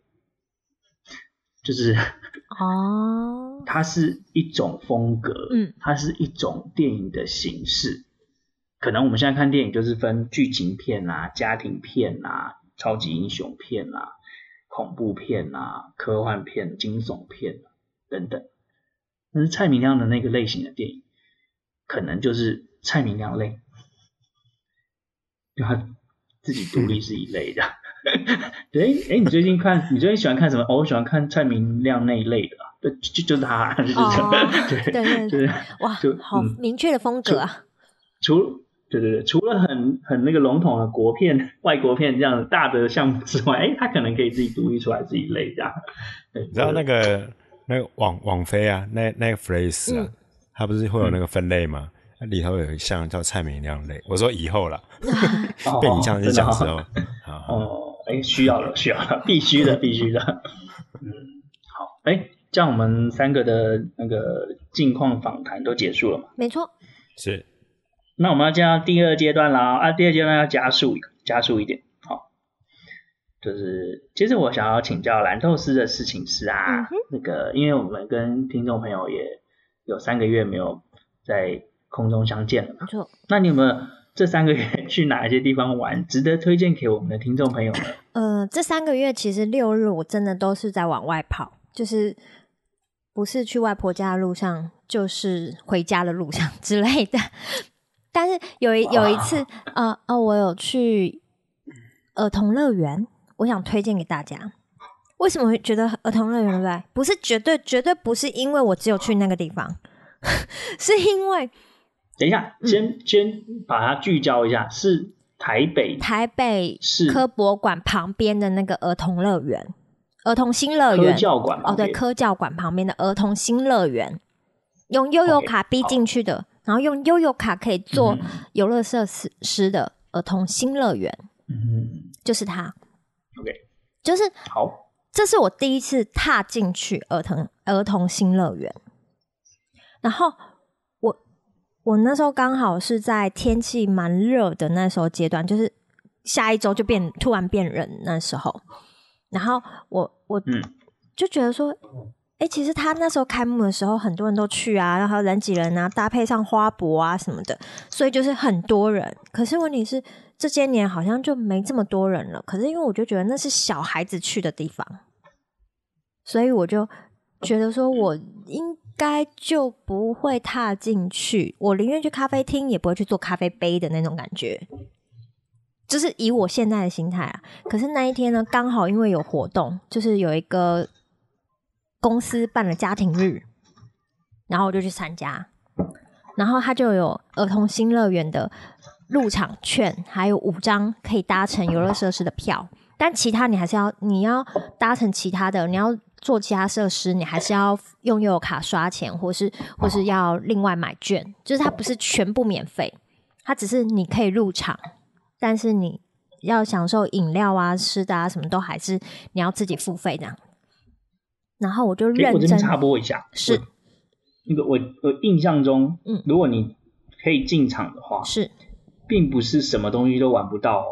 [SPEAKER 1] 就是
[SPEAKER 3] 哦，
[SPEAKER 1] 它是一种风格，
[SPEAKER 3] 嗯，
[SPEAKER 1] 它是一种电影的形式。可能我们现在看电影就是分剧情片啊、家庭片啊、超级英雄片啊、恐怖片啊、科幻片、惊悚片等等。但是蔡明亮的那个类型的电影，可能就是蔡明亮类，就他自己独立是一类的。对，哎，你最近看，你最近喜欢看什么？哦，我喜欢看蔡明亮那一类的，就就就是他，就是对对对，
[SPEAKER 3] 哇，就好明确的风格啊。
[SPEAKER 1] 除对对对，除了很很那个笼统的国片、外国片这样大的项目之外，哎，他可能可以自己独立出来自己类这样。
[SPEAKER 2] 你知道那个那个网网飞啊，那那个 phrase 啊，它不是会有那个分类吗？那里头有一项叫蔡明亮类。我说以后了，被你这样子讲之后，
[SPEAKER 1] 哦，哎，需要了，需要了，必须的，必须的。嗯，好，哎，这样我们三个的那个近况访谈都结束了吗？
[SPEAKER 3] 没错，
[SPEAKER 2] 是。
[SPEAKER 1] 那我们要进到第二阶段啦，啊，第二阶段要加速，加速一点，好，就是其实我想要请教蓝透斯的事情是啊，嗯、那个因为我们跟听众朋友也有三个月没有在空中相见了嘛，
[SPEAKER 3] 错，
[SPEAKER 1] 那你有没有这三个月去哪一些地方玩，值得推荐给我们的听众朋友呢？
[SPEAKER 3] 呃，这三个月其实六日我真的都是在往外跑，就是不是去外婆家的路上，就是回家的路上之类的。但是有一有一次，呃呃，我有去儿童乐园，我想推荐给大家。为什么会觉得儿童乐园对不对？不是绝对绝对不是因为我只有去那个地方，是因为
[SPEAKER 1] 等一下，先、嗯、先把它聚焦一下，是台北
[SPEAKER 3] 台北市科博馆旁边的那个儿童乐园，儿童新乐园
[SPEAKER 1] 科教馆
[SPEAKER 3] 哦，对，科教馆旁边的儿童新乐园，用悠游卡逼进去的。Okay, 然后用悠游卡可以做游乐设施的儿童新乐园，嗯，就是它。
[SPEAKER 1] OK，
[SPEAKER 3] 就是
[SPEAKER 1] 好，
[SPEAKER 3] 这是我第一次踏进去儿童儿童新乐园。然后我我那时候刚好是在天气蛮热的那时候阶段，就是下一周就变突然变冷那时候。然后我我就觉得说。哎、其实他那时候开幕的时候，很多人都去啊，然后人挤人啊，搭配上花博啊什么的，所以就是很多人。可是问题是，这些年好像就没这么多人了。可是因为我就觉得那是小孩子去的地方，所以我就觉得说我应该就不会踏进去。我宁愿去咖啡厅，也不会去做咖啡杯的那种感觉。就是以我现在的心态啊。可是那一天呢，刚好因为有活动，就是有一个。公司办了家庭日，然后我就去参加，然后他就有儿童新乐园的入场券，还有五张可以搭乘游乐设施的票，但其他你还是要你要搭乘其他的，你要做其他设施，你还是要用悠游卡刷钱，或是或是要另外买券，就是它不是全部免费，它只是你可以入场，但是你要享受饮料啊、吃的啊，什么都还是你要自己付费这样。然后我就认真，欸、我这边
[SPEAKER 1] 插播一下，
[SPEAKER 3] 是
[SPEAKER 1] 那个我我印象中，嗯，如果你可以进场的话，
[SPEAKER 3] 是，
[SPEAKER 1] 并不是什么东西都玩不到哦，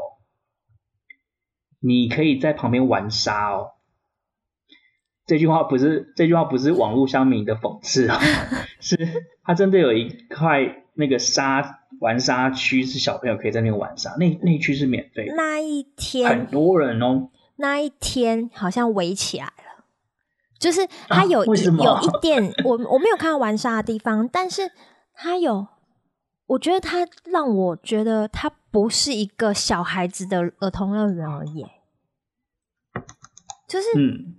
[SPEAKER 1] 你可以在旁边玩沙哦。这句话不是这句话不是网络乡民的讽刺啊，是它真的有一块那个沙玩沙区，是小朋友可以在那边玩沙，那那区是免费的。
[SPEAKER 3] 那一天
[SPEAKER 1] 很多人哦，
[SPEAKER 3] 那一天好像围起来了。就是它有有一点，我我没有看到玩沙的地方，但是它有，我觉得它让我觉得它不是一个小孩子的儿童乐园而已，就是，
[SPEAKER 1] 嗯，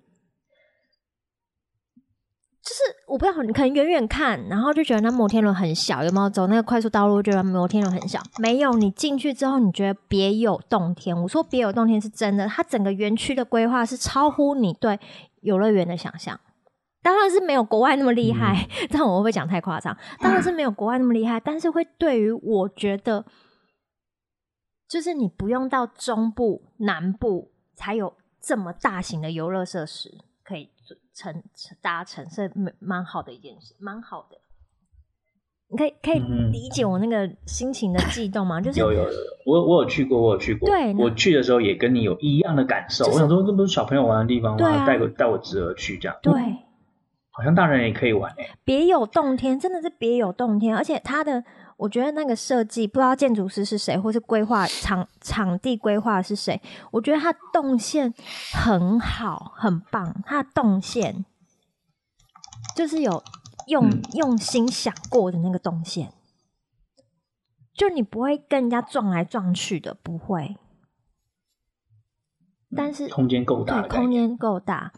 [SPEAKER 3] 就是我不知道，你可能远远看，然后就觉得那摩天轮很小，有没有走那个快速道路，觉得摩天轮很小？没有，你进去之后，你觉得别有洞天。我说别有洞天是真的，它整个园区的规划是超乎你对。游乐园的想象当然是没有国外那么厉害，嗯、但我会不会讲太夸张？当然是没有国外那么厉害，但是会对于我觉得，就是你不用到中部、南部才有这么大型的游乐设施可以乘搭乘，是蛮好的一件事，蛮好的。你可以可以理解我那个心情的悸动吗？就是
[SPEAKER 1] 有有有，我我有去过，我有去过。
[SPEAKER 3] 对，
[SPEAKER 1] 我去的时候也跟你有一样的感受。就是、我想说，这不是小朋友玩的地方吗？带我带我侄儿去这样。
[SPEAKER 3] 对，
[SPEAKER 1] 好像大人也可以玩诶、欸。
[SPEAKER 3] 别有洞天，真的是别有洞天，而且它的。我觉得那个设计，不知道建筑师是谁，或是规划场场地规划是谁。我觉得它动线很好，很棒。它的动线就是有用、嗯、用心想过的那个动线，就你不会跟人家撞来撞去的，不会。但是
[SPEAKER 1] 空间够大，
[SPEAKER 3] 对，空间够大，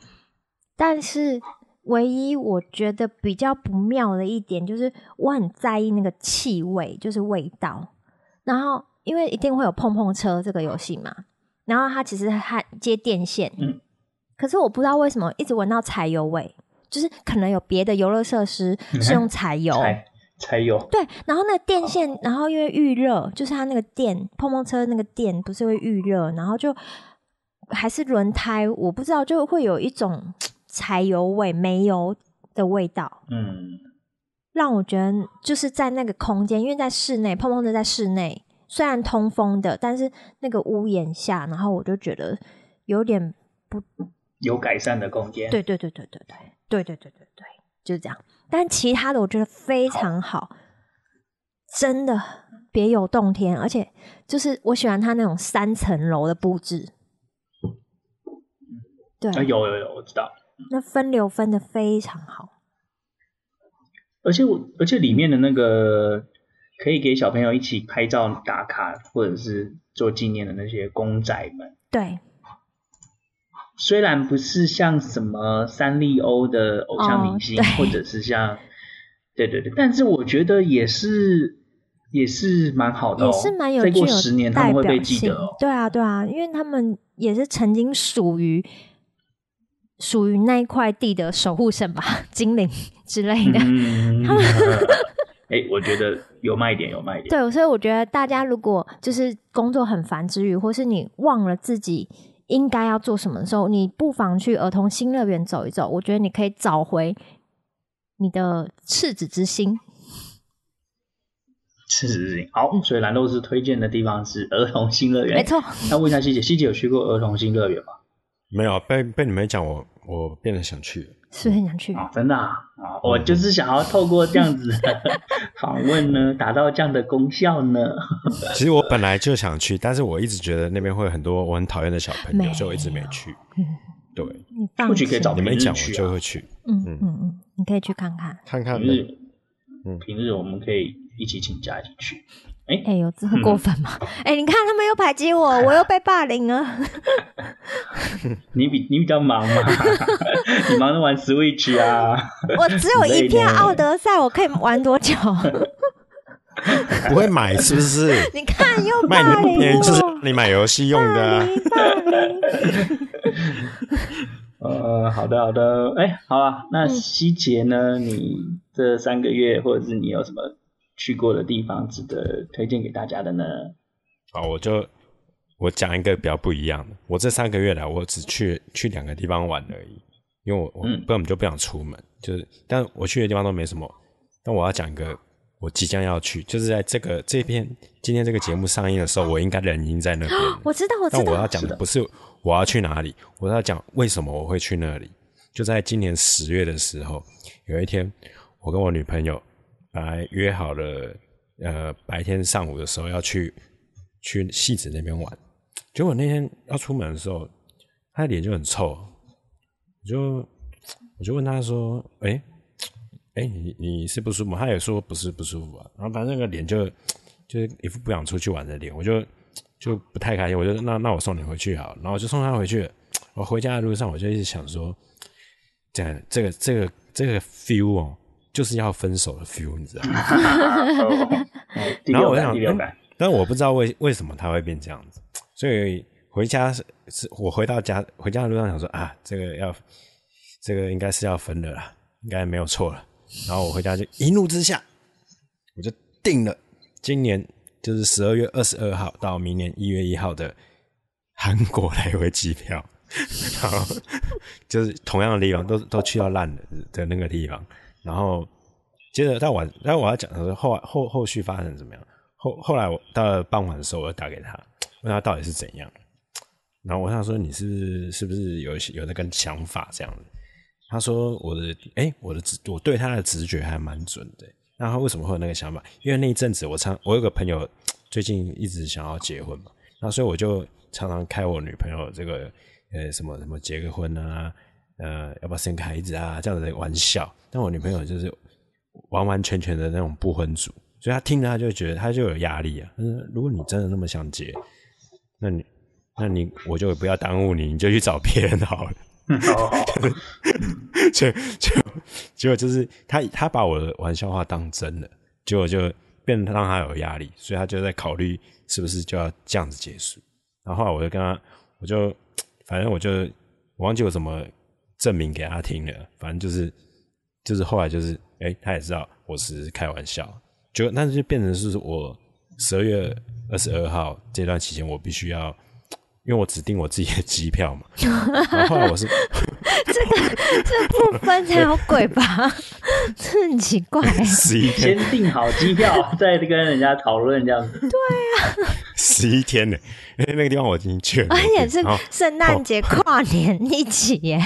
[SPEAKER 3] 但是。唯一我觉得比较不妙的一点，就是我很在意那个气味，就是味道。然后因为一定会有碰碰车这个游戏嘛，然后它其实还接电线，嗯，可是我不知道为什么一直闻到柴油味，就是可能有别的游乐设施是用柴油，
[SPEAKER 1] 柴柴油，
[SPEAKER 3] 对。然后那个电线，然后因为预热，就是它那个电碰碰车那个电不是会预热，然后就还是轮胎，我不知道就会有一种。柴油味、煤油的味道，嗯，让我觉得就是在那个空间，因为在室内碰碰车在室内，虽然通风的，但是那个屋檐下，然后我就觉得有点不
[SPEAKER 1] 有改善的空间。
[SPEAKER 3] 对对对对对对对对对对对，就是这样。但其他的我觉得非常好，真的别有洞天，而且就是我喜欢它那种三层楼的布置。对，
[SPEAKER 1] 啊、有有有，我知道。
[SPEAKER 3] 那分流分的非常好，
[SPEAKER 1] 而且我而且里面的那个可以给小朋友一起拍照打卡或者是做纪念的那些公仔们，
[SPEAKER 3] 对，
[SPEAKER 1] 虽然不是像什么三丽鸥的偶像明星，哦、或者是像，对对对，但是我觉得也是也是蛮好的、哦，
[SPEAKER 3] 也是蛮有
[SPEAKER 1] 再过十年他们会被记得、哦，
[SPEAKER 3] 对啊对啊，因为他们也是曾经属于。属于那一块地的守护神吧，精灵之类的。
[SPEAKER 1] 嗯，哎、欸，我觉得有卖点，有卖点。
[SPEAKER 3] 对，所以我觉得大家如果就是工作很烦之余，或是你忘了自己应该要做什么的时候，你不妨去儿童新乐园走一走。我觉得你可以找回你的赤子之心。
[SPEAKER 1] 赤子之心，好。所以兰豆是推荐的地方是儿童新乐园，
[SPEAKER 3] 没错。
[SPEAKER 1] 那问一下希姐，希姐有去过儿童新乐园吗？
[SPEAKER 2] 没有被被你们讲，我我变得想去，
[SPEAKER 3] 是很想去？
[SPEAKER 1] 哦，真的啊！哦，我就是想要透过这样子的 访问呢，达到这样的功效呢。
[SPEAKER 2] 其实我本来就想去，但是我一直觉得那边会有很多我很讨厌的小朋友，所以我一直没去。对，
[SPEAKER 1] 或许可以找
[SPEAKER 2] 你们讲，我就会去。
[SPEAKER 3] 嗯嗯嗯，你可以去看看，
[SPEAKER 2] 看看。
[SPEAKER 1] 平日，嗯，平日我们可以一起请假一起去。哎
[SPEAKER 3] 哎、欸，有这么过分吗？哎、嗯欸，你看他们又排挤我，我又被霸凌了。
[SPEAKER 1] 你比你比较忙嘛？你忙着玩 Switch 啊？
[SPEAKER 3] 我只有一片奥德赛，我可以玩多久？
[SPEAKER 2] 不会买是不是？
[SPEAKER 3] 你看又霸凌我，
[SPEAKER 2] 就是你买游戏用的、啊。
[SPEAKER 1] 呃，好的好的，哎、欸，好了，那希杰呢？你这三个月或者是你有什么？去过的地方值得推荐给大家的呢？
[SPEAKER 2] 好，我就我讲一个比较不一样的。我这三个月来，我只去去两个地方玩而已，因为我我根本就不想出门，嗯、就是但我去的地方都没什么。但我要讲一个，我即将要去，就是在这个这篇今天这个节目上映的时候，我应该人已经在那边。
[SPEAKER 3] 我知道，我知道。
[SPEAKER 2] 但我要讲的不是我要去哪里，我要讲为什么我会去那里。就在今年十月的时候，有一天，我跟我女朋友。本来约好了，呃，白天上午的时候要去去戏子那边玩，结果那天要出门的时候，他的脸就很臭，我就我就问他说：“哎、欸，哎、你你是不舒服？”他也说不是不舒服啊，然后反正那个脸就就是一副不想出去玩的脸，我就就不太开心，我就那那我送你回去好，然后我就送他回去。我回家的路上，我就一直想说，这样这个这个这个 feel 哦。就是要分手的 feel，你知道吗？然后我想，但我不知道为为什么他会变这样子，所以回家是是我回到家回家的路上想说啊，这个要这个应该是要分的啦，应该没有错了。然后我回家就一怒之下，我就定了今年就是十二月二十二号到明年一月一号的韩国来回机票，然后就是同样的地方都都去到烂的的那个地方。然后接着到晚，但我要讲的是后后后续发生怎么样？后后来我到了傍晚的时候，我就打给他，问他到底是怎样。然后我问他说：“你是是不是有有那个想法这样子？”他说：“我的哎、我的直我对他的直觉还蛮准的。那他为什么会有那个想法？因为那一阵子我常我有个朋友最近一直想要结婚嘛，那所以我就常常开我女朋友这个呃什么什么结个婚啊，呃要不要生个孩子啊这样的玩笑。但我女朋友就是完完全全的那种不婚族，所以她听了她就觉得她就有压力啊。嗯，如果你真的那么想结，那你那你我就不要耽误你，你就去找别人好了。”就就结果就是他他把我的玩笑话当真了，结果就变得让他有压力，所以他就在考虑是不是就要这样子结束。然后后来我就跟他，我就反正我就我忘记我怎么证明给他听了，反正就是就是后来就是哎、欸，他也知道我是开玩笑，就那就变成是我十二月二十二号这段期间我必须要。因为我只订我自己的机票嘛，然后后来我是
[SPEAKER 3] 这个这部分才有鬼吧？这很奇怪。
[SPEAKER 2] 十一天
[SPEAKER 1] 先订好机票，再跟人家讨论这样子。
[SPEAKER 3] 对啊，
[SPEAKER 2] 十一天呢？因为那个地方我已经去了，
[SPEAKER 3] 而且是圣诞节跨年一起耶。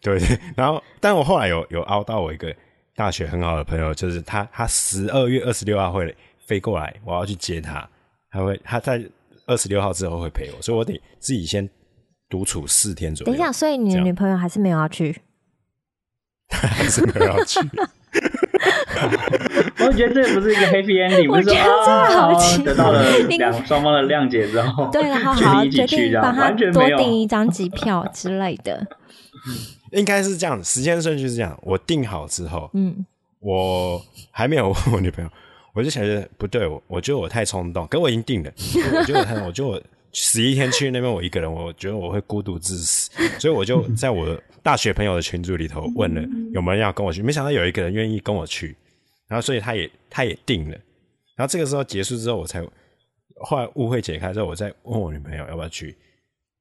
[SPEAKER 2] 对 对，然后但我后来有有凹到我一个大学很好的朋友，就是他他十二月二十六号会飞过来，我要去接他，他会他在。二十六号之后会陪我，所以我得自己先独处四天左右。
[SPEAKER 3] 等一下，所以你的女朋友还是没有要去？
[SPEAKER 2] 还是没有要去？
[SPEAKER 1] 我觉得这不是一个 happy ending，
[SPEAKER 3] 我觉得真的好奇，
[SPEAKER 1] 得到了 两双方的谅解之后，
[SPEAKER 3] 对，好好决定帮他多订一张机票之类的。
[SPEAKER 2] 应该是这样，时间顺序是这样。我订好之后，嗯，我还没有问我女朋友。我就想觉得不对，我我觉得我太冲动，可我已经定了。我觉得我太，我觉得我十一天去那边，我一个人，我觉得我会孤独致死，所以我就在我的大学朋友的群组里头问了有没有人要跟我去，没想到有一个人愿意跟我去，然后所以他也他也定了。然后这个时候结束之后，我才后来误会解开之后，我再问我女朋友要不要去。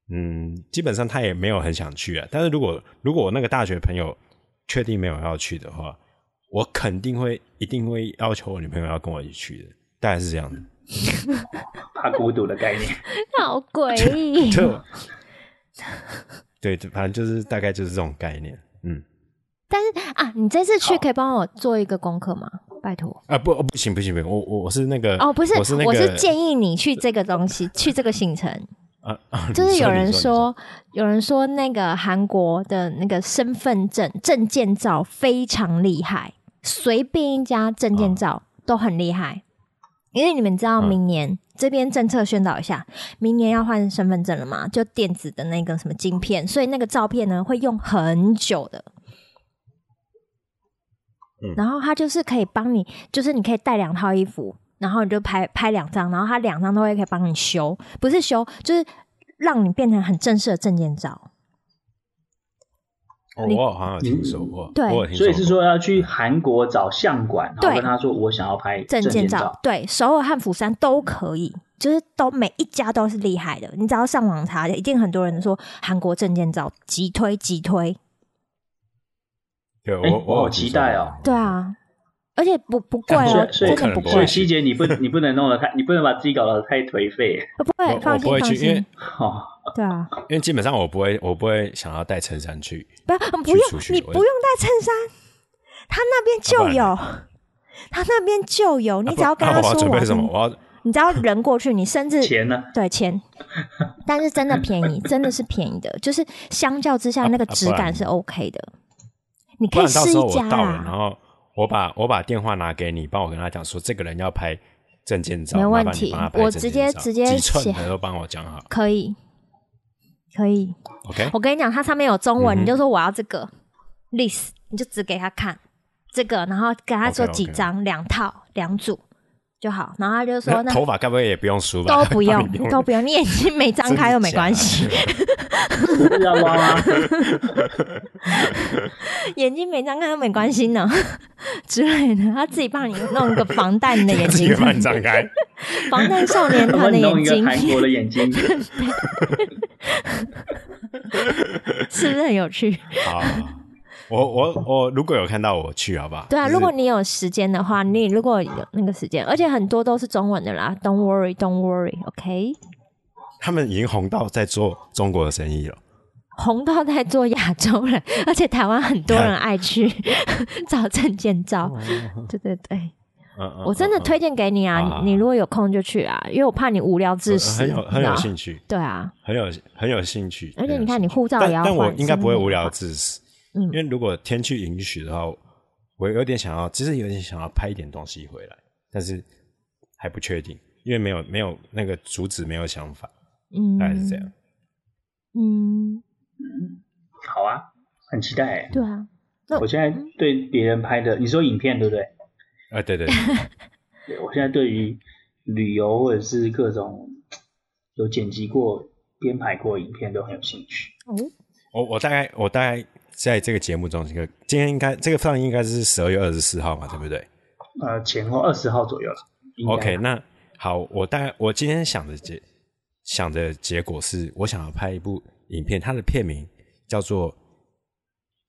[SPEAKER 2] 嗯，基本上他也没有很想去啊。但是如果如果我那个大学朋友确定没有要去的话，我肯定会，一定会要求我女朋友要跟我一起去的，大概是这样的。
[SPEAKER 1] 怕孤独的概念，
[SPEAKER 3] 好诡异。
[SPEAKER 2] 对，反正就是大概就是这种概念。嗯。
[SPEAKER 3] 但是啊，你这次去可以帮我做一个功课吗？拜托。
[SPEAKER 2] 啊不，不行不行不行，我我我是那个
[SPEAKER 3] 哦，不是，
[SPEAKER 2] 我是那个，
[SPEAKER 3] 我是建议你去这个东西，去这个行程。啊 啊！就是有人说，说有人说那个韩国的那个身份证证件照非常厉害。随便一家证件照都很厉害，因为你们知道，明年这边政策宣导一下，明年要换身份证了嘛？就电子的那个什么晶片，所以那个照片呢会用很久的。然后他就是可以帮你，就是你可以带两套衣服，然后你就拍拍两张，然后他两张都会可以帮你修，不是修，就是让你变成很正式的证件照。
[SPEAKER 2] 哦、我好像有听说过，
[SPEAKER 3] 对，
[SPEAKER 1] 所以是说要去韩国找相馆，然后跟他说我想要拍证件照。
[SPEAKER 3] 对，首尔和釜山都可以，就是都每一家都是厉害的。你只要上网查，一定很多人说韩国证件照急推急推。
[SPEAKER 2] 对，我我好期待哦。
[SPEAKER 3] 对啊，而且不不贵哦，真的不贵。
[SPEAKER 1] 所以希杰，你不你不能弄得太，你不能把自己搞得太颓废。
[SPEAKER 3] 不会，放心放心。对啊，
[SPEAKER 2] 因为基本上我不会，我不会想要带衬衫去。
[SPEAKER 3] 不要，不用，你不用带衬衫，他那边就有，他那边就有。你只要跟他说，我
[SPEAKER 2] 准备什么，我要，
[SPEAKER 3] 你只要人过去，你甚至
[SPEAKER 1] 钱呢？
[SPEAKER 3] 对，钱。但是真的便宜，真的是便宜的，就是相较之下，那个质感是 OK 的。你可以试一家啊。
[SPEAKER 2] 然后我把我把电话拿给你，帮我跟他讲说，这个人要拍证件照，
[SPEAKER 3] 没问题。我直接直接写，
[SPEAKER 2] 都帮我讲好，
[SPEAKER 3] 可以。可以
[SPEAKER 2] ，OK。
[SPEAKER 3] 我跟你讲，它上面有中文，嗯、你就说我要这个 list，你就只给他看这个，然后给他说几张，两 Okay, okay. 套两组就好。然后他就说那，那
[SPEAKER 2] 头发该不会也不用梳吧？
[SPEAKER 3] 都不用，都不用，你眼睛没张开都没关系。
[SPEAKER 1] 知道吗？
[SPEAKER 3] 眼睛没张开都没关系呢，之类的。他自己帮你弄一个防弹的眼睛，
[SPEAKER 2] 帮你张开。
[SPEAKER 3] 防弹少年团的眼睛，
[SPEAKER 1] 韩国的眼睛，
[SPEAKER 3] 是不是很有趣？
[SPEAKER 2] 好，我我我如果有看到我去好不好？
[SPEAKER 3] 对啊，
[SPEAKER 2] 就是、
[SPEAKER 3] 如果你有时间的话，你如果有那个时间，而且很多都是中文的啦。Don't worry, don't worry, OK。
[SPEAKER 2] 他们已经红到在做中国的生意了，
[SPEAKER 3] 红到在做亚洲人，而且台湾很多人爱去 找证件照。对对对。我真的推荐给你啊！你如果有空就去啊，因为我怕你无聊致死。
[SPEAKER 2] 很有很有兴趣。
[SPEAKER 3] 对啊，
[SPEAKER 2] 很有很有兴趣。
[SPEAKER 3] 而且你看，你护照也要换。
[SPEAKER 2] 但我应该不会无聊致死。嗯。因为如果天气允许的话，我有点想要，其实有点想要拍一点东西回来，但是还不确定，因为没有没有那个主旨，没有想法。嗯。大概是这样。
[SPEAKER 3] 嗯
[SPEAKER 1] 嗯，好啊，很期待。
[SPEAKER 3] 对啊。
[SPEAKER 1] 我现在对别人拍的，你说影片对不对？
[SPEAKER 2] 啊，对对对，
[SPEAKER 1] 对，我现在对于旅游或者是各种有剪辑过、编排过影片都很有兴趣。
[SPEAKER 3] 哦，
[SPEAKER 2] 我我大概我大概在这个节目中，这个今天应该这个放映应该是十二月二十四号嘛，对不对？
[SPEAKER 1] 呃，前后二十号左右了。
[SPEAKER 2] OK，那好，我大概我今天想的结想的结果是我想要拍一部影片，它的片名叫做《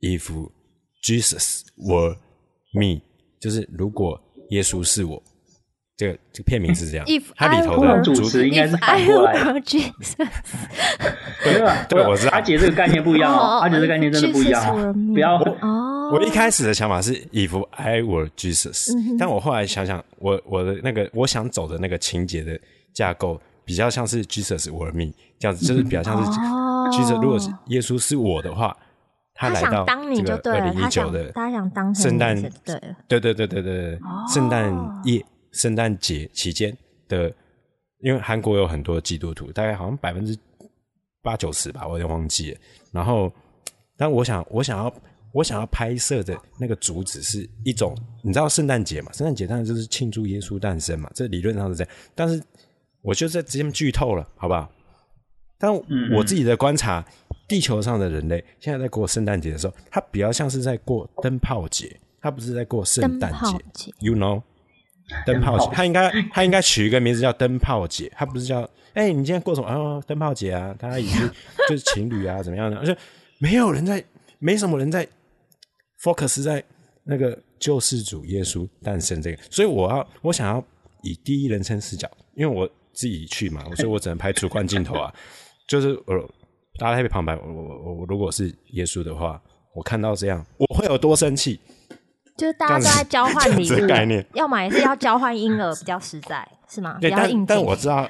[SPEAKER 2] If Jesus Were Me》。就是如果耶稣是我，这个这个片名是这样。
[SPEAKER 3] If
[SPEAKER 2] 它里头的
[SPEAKER 1] 主持应该是反过来。对吧？
[SPEAKER 2] 对，我知道。
[SPEAKER 1] 阿杰这个概念不一样哦，阿杰这个概念真的不一样。不要
[SPEAKER 3] 哦。
[SPEAKER 2] 我一开始的想法是 If I were Jesus，但我后来想想，我我的那个我想走的那个情节的架构，比较像是 Jesus were me 这样子，就是比较像是 Jesus。如果是耶稣是我的话。他来到这个二零一九的圣诞，对对对对对对，圣诞夜、圣诞节期间的，因为韩国有很多基督徒，大概好像百分之八九十吧，我有点忘记了。然后，但我想，我想要，我想要拍摄的那个主旨是一种，你知道圣诞节嘛？圣诞节当然就是庆祝耶稣诞生嘛，这理论上是这样。但是，我就在直接剧透了，好不好？但我自己的观察。地球上的人类现在在过圣诞节的时候，他比较像是在过灯泡节，他不是在过圣诞节。You know，灯泡姐，她应该她应该取一个名字叫灯泡姐，她不是叫哎、欸，你今天过什么？哦，灯泡姐啊，大家已经 就是情侣啊，怎么样的？而且没有人在，没什么人在 focus 在那个救世主耶稣诞生这个，所以我要我想要以第一人称视角，因为我自己去嘛，所以我只能拍主观镜头啊，就是我。大家特别旁白，我我我如果是耶稣的话，我看到这样，我会有多生气？
[SPEAKER 3] 就是大家都在交换礼物，
[SPEAKER 2] 概念，
[SPEAKER 3] 要么也是要交换婴儿，比较实在，是吗？
[SPEAKER 2] 对，
[SPEAKER 3] 但
[SPEAKER 2] 但我知道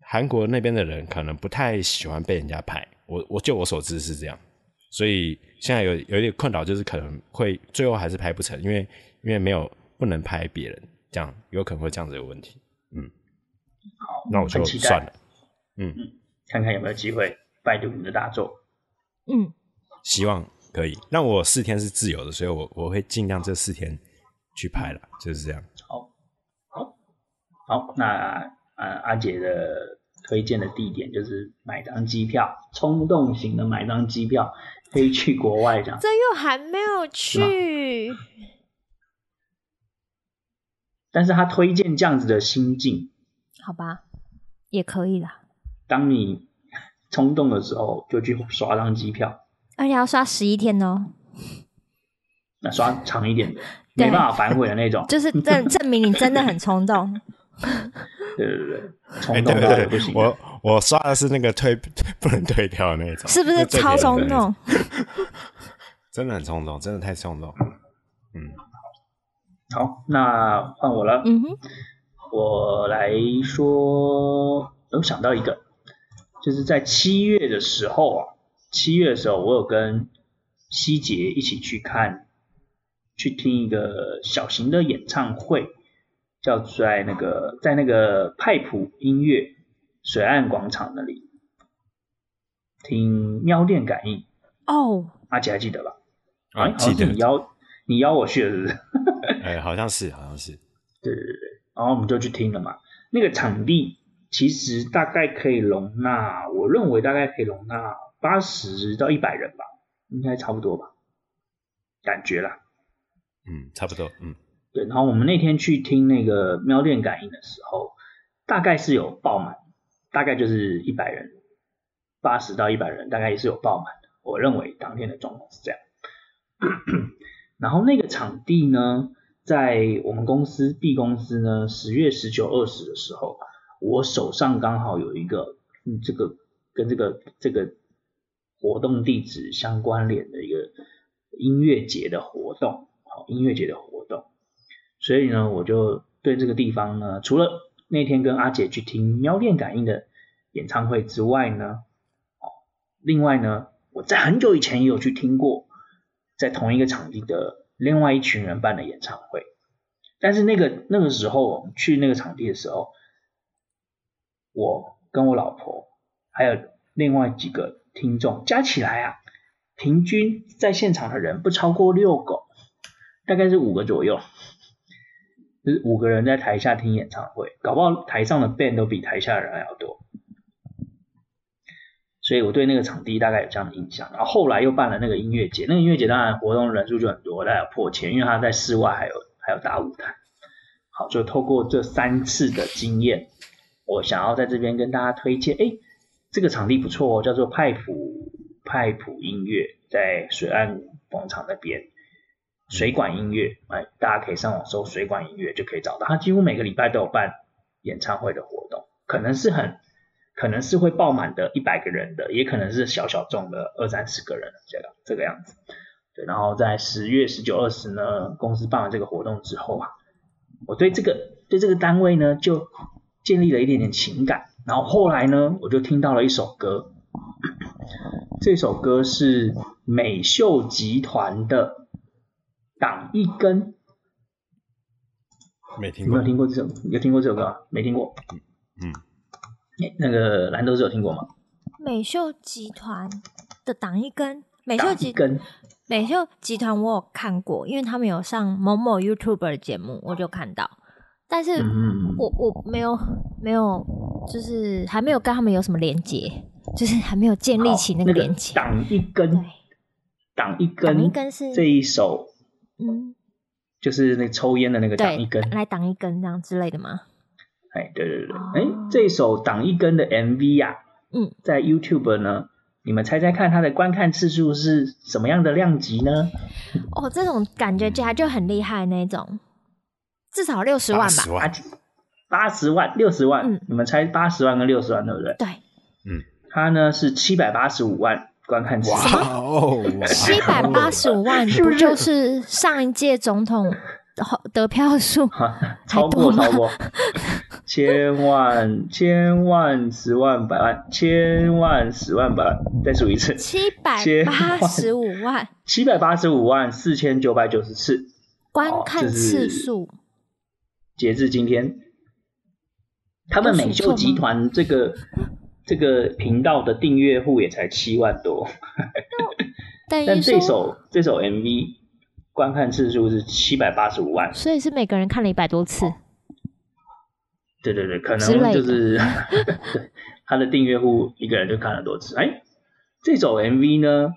[SPEAKER 2] 韩国那边的人可能不太喜欢被人家拍，我我就我所知是这样，所以现在有有一点困扰，就是可能会最后还是拍不成，因为因为没有不能拍别人，这样有可能会这样子有问题。嗯，
[SPEAKER 1] 好，
[SPEAKER 2] 那我就算了。嗯。
[SPEAKER 1] 嗯看看有没有机会拜读你的大作，
[SPEAKER 3] 嗯，
[SPEAKER 2] 希望可以。那我四天是自由的，所以我我会尽量这四天去拍了，就是这样。
[SPEAKER 1] 好，好，好。那呃，阿杰的推荐的地点就是买张机票，冲动型的买张机票飞去国外这样。
[SPEAKER 3] 这又还没有去，
[SPEAKER 1] 但是他推荐这样子的心境，
[SPEAKER 3] 好吧，也可以啦。
[SPEAKER 1] 当你冲动的时候，就去刷张机票，
[SPEAKER 3] 而且要刷十一天哦。
[SPEAKER 1] 那刷长一点的，没办法反悔的那种，
[SPEAKER 3] 就是证 证明你真的很冲动。
[SPEAKER 1] 对对对，冲动到不行。
[SPEAKER 2] 我我刷的是那个退不能退掉的那种，
[SPEAKER 3] 是不是超冲动？
[SPEAKER 2] 真的很冲动，真的太冲动。嗯，
[SPEAKER 1] 好，那换我了。
[SPEAKER 3] 嗯哼，
[SPEAKER 1] 我来说，我想到一个。就是在七月的时候啊，七月的时候，我有跟希杰一起去看，去听一个小型的演唱会，叫在那个在那个派普音乐水岸广场那里听喵电感应
[SPEAKER 3] 哦，
[SPEAKER 1] 阿杰还记得吧？
[SPEAKER 2] 啊，记得。
[SPEAKER 1] 你邀你邀我去了是不是？
[SPEAKER 2] 哎，好像是，好像是。
[SPEAKER 1] 对对对，然后我们就去听了嘛，那个场地。其实大概可以容纳，我认为大概可以容纳八十到一百人吧，应该差不多吧，感觉啦。
[SPEAKER 2] 嗯，差不多，嗯。
[SPEAKER 1] 对，然后我们那天去听那个喵电感应的时候，大概是有爆满，大概就是一百人，八十到一百人，大概也是有爆满的。我认为当天的状况是这样。然后那个场地呢，在我们公司 B 公司呢，十月十九、二十的时候，我手上刚好有一个，嗯，这个跟这个这个活动地址相关联的一个音乐节的活动，好，音乐节的活动，所以呢，我就对这个地方呢，除了那天跟阿姐去听喵电感应的演唱会之外呢，哦，另外呢，我在很久以前也有去听过，在同一个场地的另外一群人办的演唱会，但是那个那个时候我们去那个场地的时候，我跟我老婆还有另外几个听众加起来啊，平均在现场的人不超过六个，大概是五个左右。就是五个人在台下听演唱会，搞不好台上的 band 都比台下的人还要多，所以我对那个场地大概有这样的印象。然后后来又办了那个音乐节，那个音乐节当然活动人数就很多，大概有破千，因为他在室外还有还有大舞台。好，就透过这三次的经验，我想要在这边跟大家推荐，哎，这个场地不错哦，叫做派普派普音乐，在水岸广场那边。水管音乐，哎，大家可以上网搜水管音乐就可以找到。他几乎每个礼拜都有办演唱会的活动，可能是很，可能是会爆满的一百个人的，也可能是小小众的二三十个人这个这个样子。对，然后在十月十九、二十呢，公司办完这个活动之后啊，我对这个对这个单位呢就建立了一点点情感。然后后来呢，我就听到了一首歌，这首歌是美秀集团的。挡一根，
[SPEAKER 2] 没听过，
[SPEAKER 1] 没有听过这首，有听过这首歌吗？没听过。
[SPEAKER 2] 嗯，
[SPEAKER 1] 那个蓝豆子有听过吗？
[SPEAKER 3] 美秀集团的挡一根，美秀集
[SPEAKER 1] 根，
[SPEAKER 3] 美秀集团我有看过，因为他们有上某某 YouTuber 的节目，我就看到。但是我，我、没有没有，就是还没有跟他们有什么连接，就是还没有建立起那个连接。
[SPEAKER 1] 挡、那个、一根，挡一根，挡一根是这一首。嗯，就是那抽烟的那个挡一根，
[SPEAKER 3] 来挡一根这样之类的吗？
[SPEAKER 1] 哎，对对对，哎、哦，这首挡一根的 MV 呀、啊，嗯，在 YouTube 呢，你们猜猜看它的观看次数是什么样的量级呢？
[SPEAKER 3] 哦，这种感觉起来就很厉害那种，至少六十万吧，
[SPEAKER 1] 八十万、六十万，嗯，你们猜八十万跟六十万对不对？
[SPEAKER 3] 对，
[SPEAKER 2] 嗯，
[SPEAKER 1] 它呢是七百八十五万。观看次数
[SPEAKER 2] 哦，
[SPEAKER 3] 七百八十五万，不就是上一届总统得票数？
[SPEAKER 1] 超过超过。千万千万十万百万千万十万百万，再数一次，
[SPEAKER 3] 七百八十五万，
[SPEAKER 1] 七百八十五万四千九百九十次
[SPEAKER 3] 观看次数，
[SPEAKER 1] 截至今天，他们美秀集团这个。这个频道的订阅户也才七万多，但这首这首 MV 观看次数是七百八十五万，
[SPEAKER 3] 所以是每个人看了一百多次。
[SPEAKER 1] 对对对，可能就是对 他的订阅户一个人就看了多次。哎，这首 MV 呢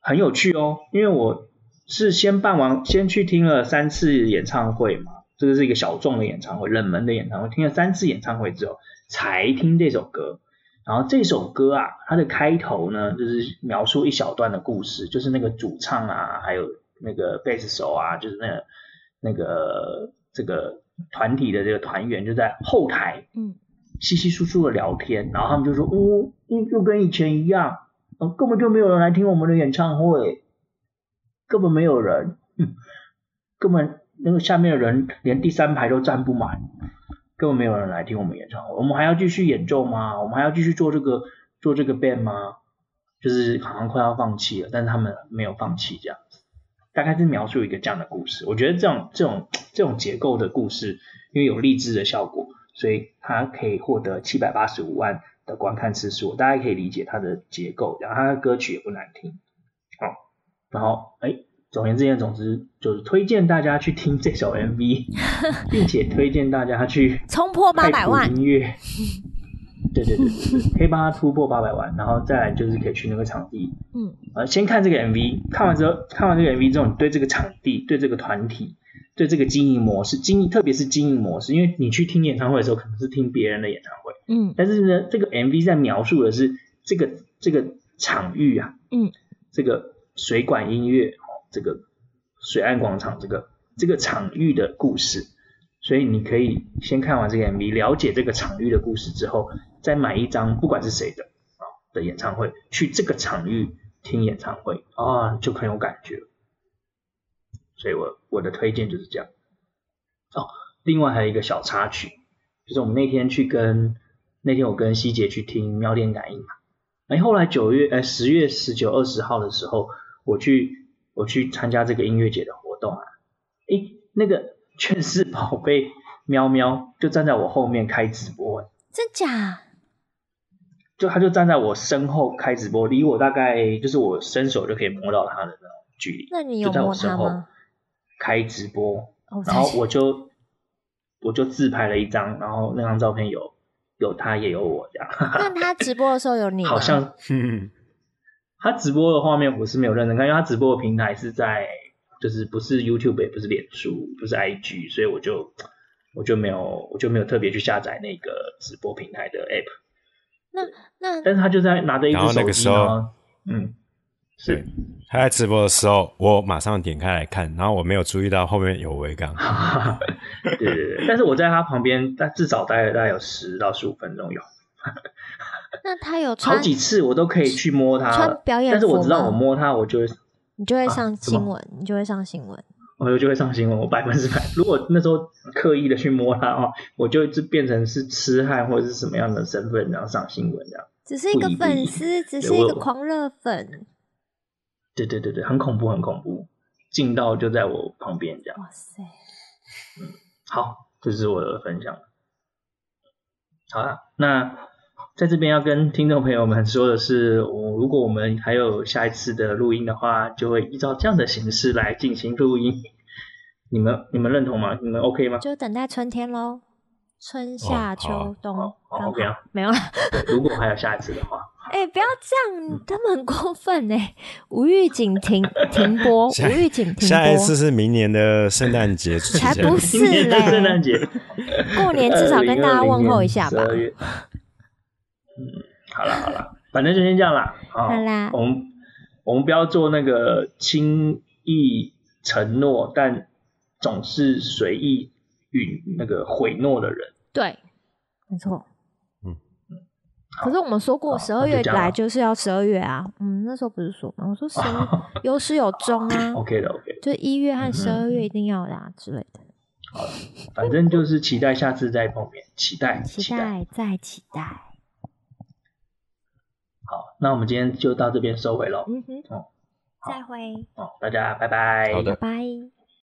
[SPEAKER 1] 很有趣哦，因为我是先办完，先去听了三次演唱会嘛，这个是一个小众的演唱会，冷门的演唱会，听了三次演唱会之后才听这首歌。然后这首歌啊，它的开头呢，就是描述一小段的故事，就是那个主唱啊，还有那个贝斯手啊，就是那个那个这个团体的这个团员就在后台，嗯，稀稀疏疏的聊天，然后他们就说，哦，又跟以前一样，哦，根本就没有人来听我们的演唱会，根本没有人，嗯，根本那个下面的人连第三排都站不满。根本没有人来听我们演唱会，我们还要继续演奏吗？我们还要继续做这个做这个 band 吗？就是好像快要放弃了，但是他们没有放弃这样子，大概是描述一个这样的故事。我觉得这种这种这种结构的故事，因为有励志的效果，所以它可以获得七百八十五万的观看次数，大家可以理解它的结构，然后它的歌曲也不难听，好，然后哎。总而言之，总之就是推荐大家去听这首 MV，并且推荐大家去
[SPEAKER 3] 冲破八百万
[SPEAKER 1] 音乐。对对对对，可以帮他突破八百万，然后再来就是可以去那个场地。嗯，呃，先看这个 MV，看完之后，看完这个 MV 之后，你对这个场地、对这个团体、对这个经营模式、经营特别是经营模式，因为你去听演唱会的时候，可能是听别人的演唱会。嗯，但是呢，这个 MV 在描述的是这个这个场域啊，嗯，这个水管音乐。这个水岸广场这个这个场域的故事，所以你可以先看完这个 MV，了解这个场域的故事之后，再买一张不管是谁的啊的演唱会，去这个场域听演唱会啊，就很有感觉。所以我我的推荐就是这样。哦，另外还有一个小插曲，就是我们那天去跟那天我跟希杰去听喵电感应嘛，哎，后来九月哎十月十九二十号的时候，我去我去参加这个音乐节的活动啊，哎，那个劝世宝贝喵喵就站在我后面开直播，
[SPEAKER 3] 真假？
[SPEAKER 1] 就他就站在我身后开直播，离我大概就是我伸手就可以摸到他的那种距离，
[SPEAKER 3] 那你有摸他吗？
[SPEAKER 1] 开直播。然后我就我就自拍了一张，然后那张照片有有他也有我这样。
[SPEAKER 3] 那他直播的时候有你吗？
[SPEAKER 1] 好像，嗯，他直播的画面我是没有认真看，因为他直播的平台是在就是不是 YouTube 也不是脸书不是 IG，所以我就我就没有我就没有特别去下载那个直播平台的 App。
[SPEAKER 3] 那那
[SPEAKER 1] 但是他就在拿着一只手机呢，嗯。是，
[SPEAKER 2] 他在直播的时候，我马上点开来看，然后我没有注意到后面有维刚。
[SPEAKER 1] 对对对，但是我在他旁边，但至少待了大概有十到十五分钟有。
[SPEAKER 3] 那他有穿
[SPEAKER 1] 好几次，我都可以去摸他。
[SPEAKER 3] 穿表演服，
[SPEAKER 1] 但是我知道我摸他，我就会
[SPEAKER 3] 你就会上新闻，啊、你就会上新闻。
[SPEAKER 1] 我就会上新闻，我百分之百。如果那时候刻意的去摸他哦，我就就变成是痴汉或者是什么样的身份，然后上新闻这样。
[SPEAKER 3] 只是一个粉丝，只是一个狂热粉。
[SPEAKER 1] 对对对对，很恐怖，很恐怖，近到就在我旁边这样。哇塞，嗯，好，这是我的分享。好了，那在这边要跟听众朋友们说的是，我如果我们还有下一次的录音的话，就会依照这样的形式来进行录音。你们你们认同吗？你们 OK 吗？
[SPEAKER 3] 就等待春天喽，春夏秋冬。
[SPEAKER 1] OK 啊，
[SPEAKER 3] 没有了。
[SPEAKER 1] 如果还有下一次的话。
[SPEAKER 3] 哎、欸，不要这样，他们很过分哎！无预警停停播，无预警停播。
[SPEAKER 2] 下一次是明年的圣诞节，
[SPEAKER 3] 才不是嘞！
[SPEAKER 1] 圣诞节，
[SPEAKER 3] 过年至少跟大家问候一下吧。
[SPEAKER 1] 嗯，好了好了，反正就先这样啦。好啦，我们我们不要做那个轻易承诺，但总是随意允那个毁诺的人。
[SPEAKER 3] 对，没错。可是我们说过十二月来就是要十二月啊，嗯，那时候不是说吗？我说十 有始有终啊。
[SPEAKER 1] OK 的 OK，
[SPEAKER 3] 就一月和十二月一定要的啊之类的。
[SPEAKER 1] 好了，反正就是期待下次再碰面，期待，
[SPEAKER 3] 期待，再期待。
[SPEAKER 1] 好，那我们今天就到这边收尾喽。嗯哼，哦
[SPEAKER 3] 再会。
[SPEAKER 1] 哦，大家拜拜。
[SPEAKER 2] 好的，
[SPEAKER 3] 拜拜。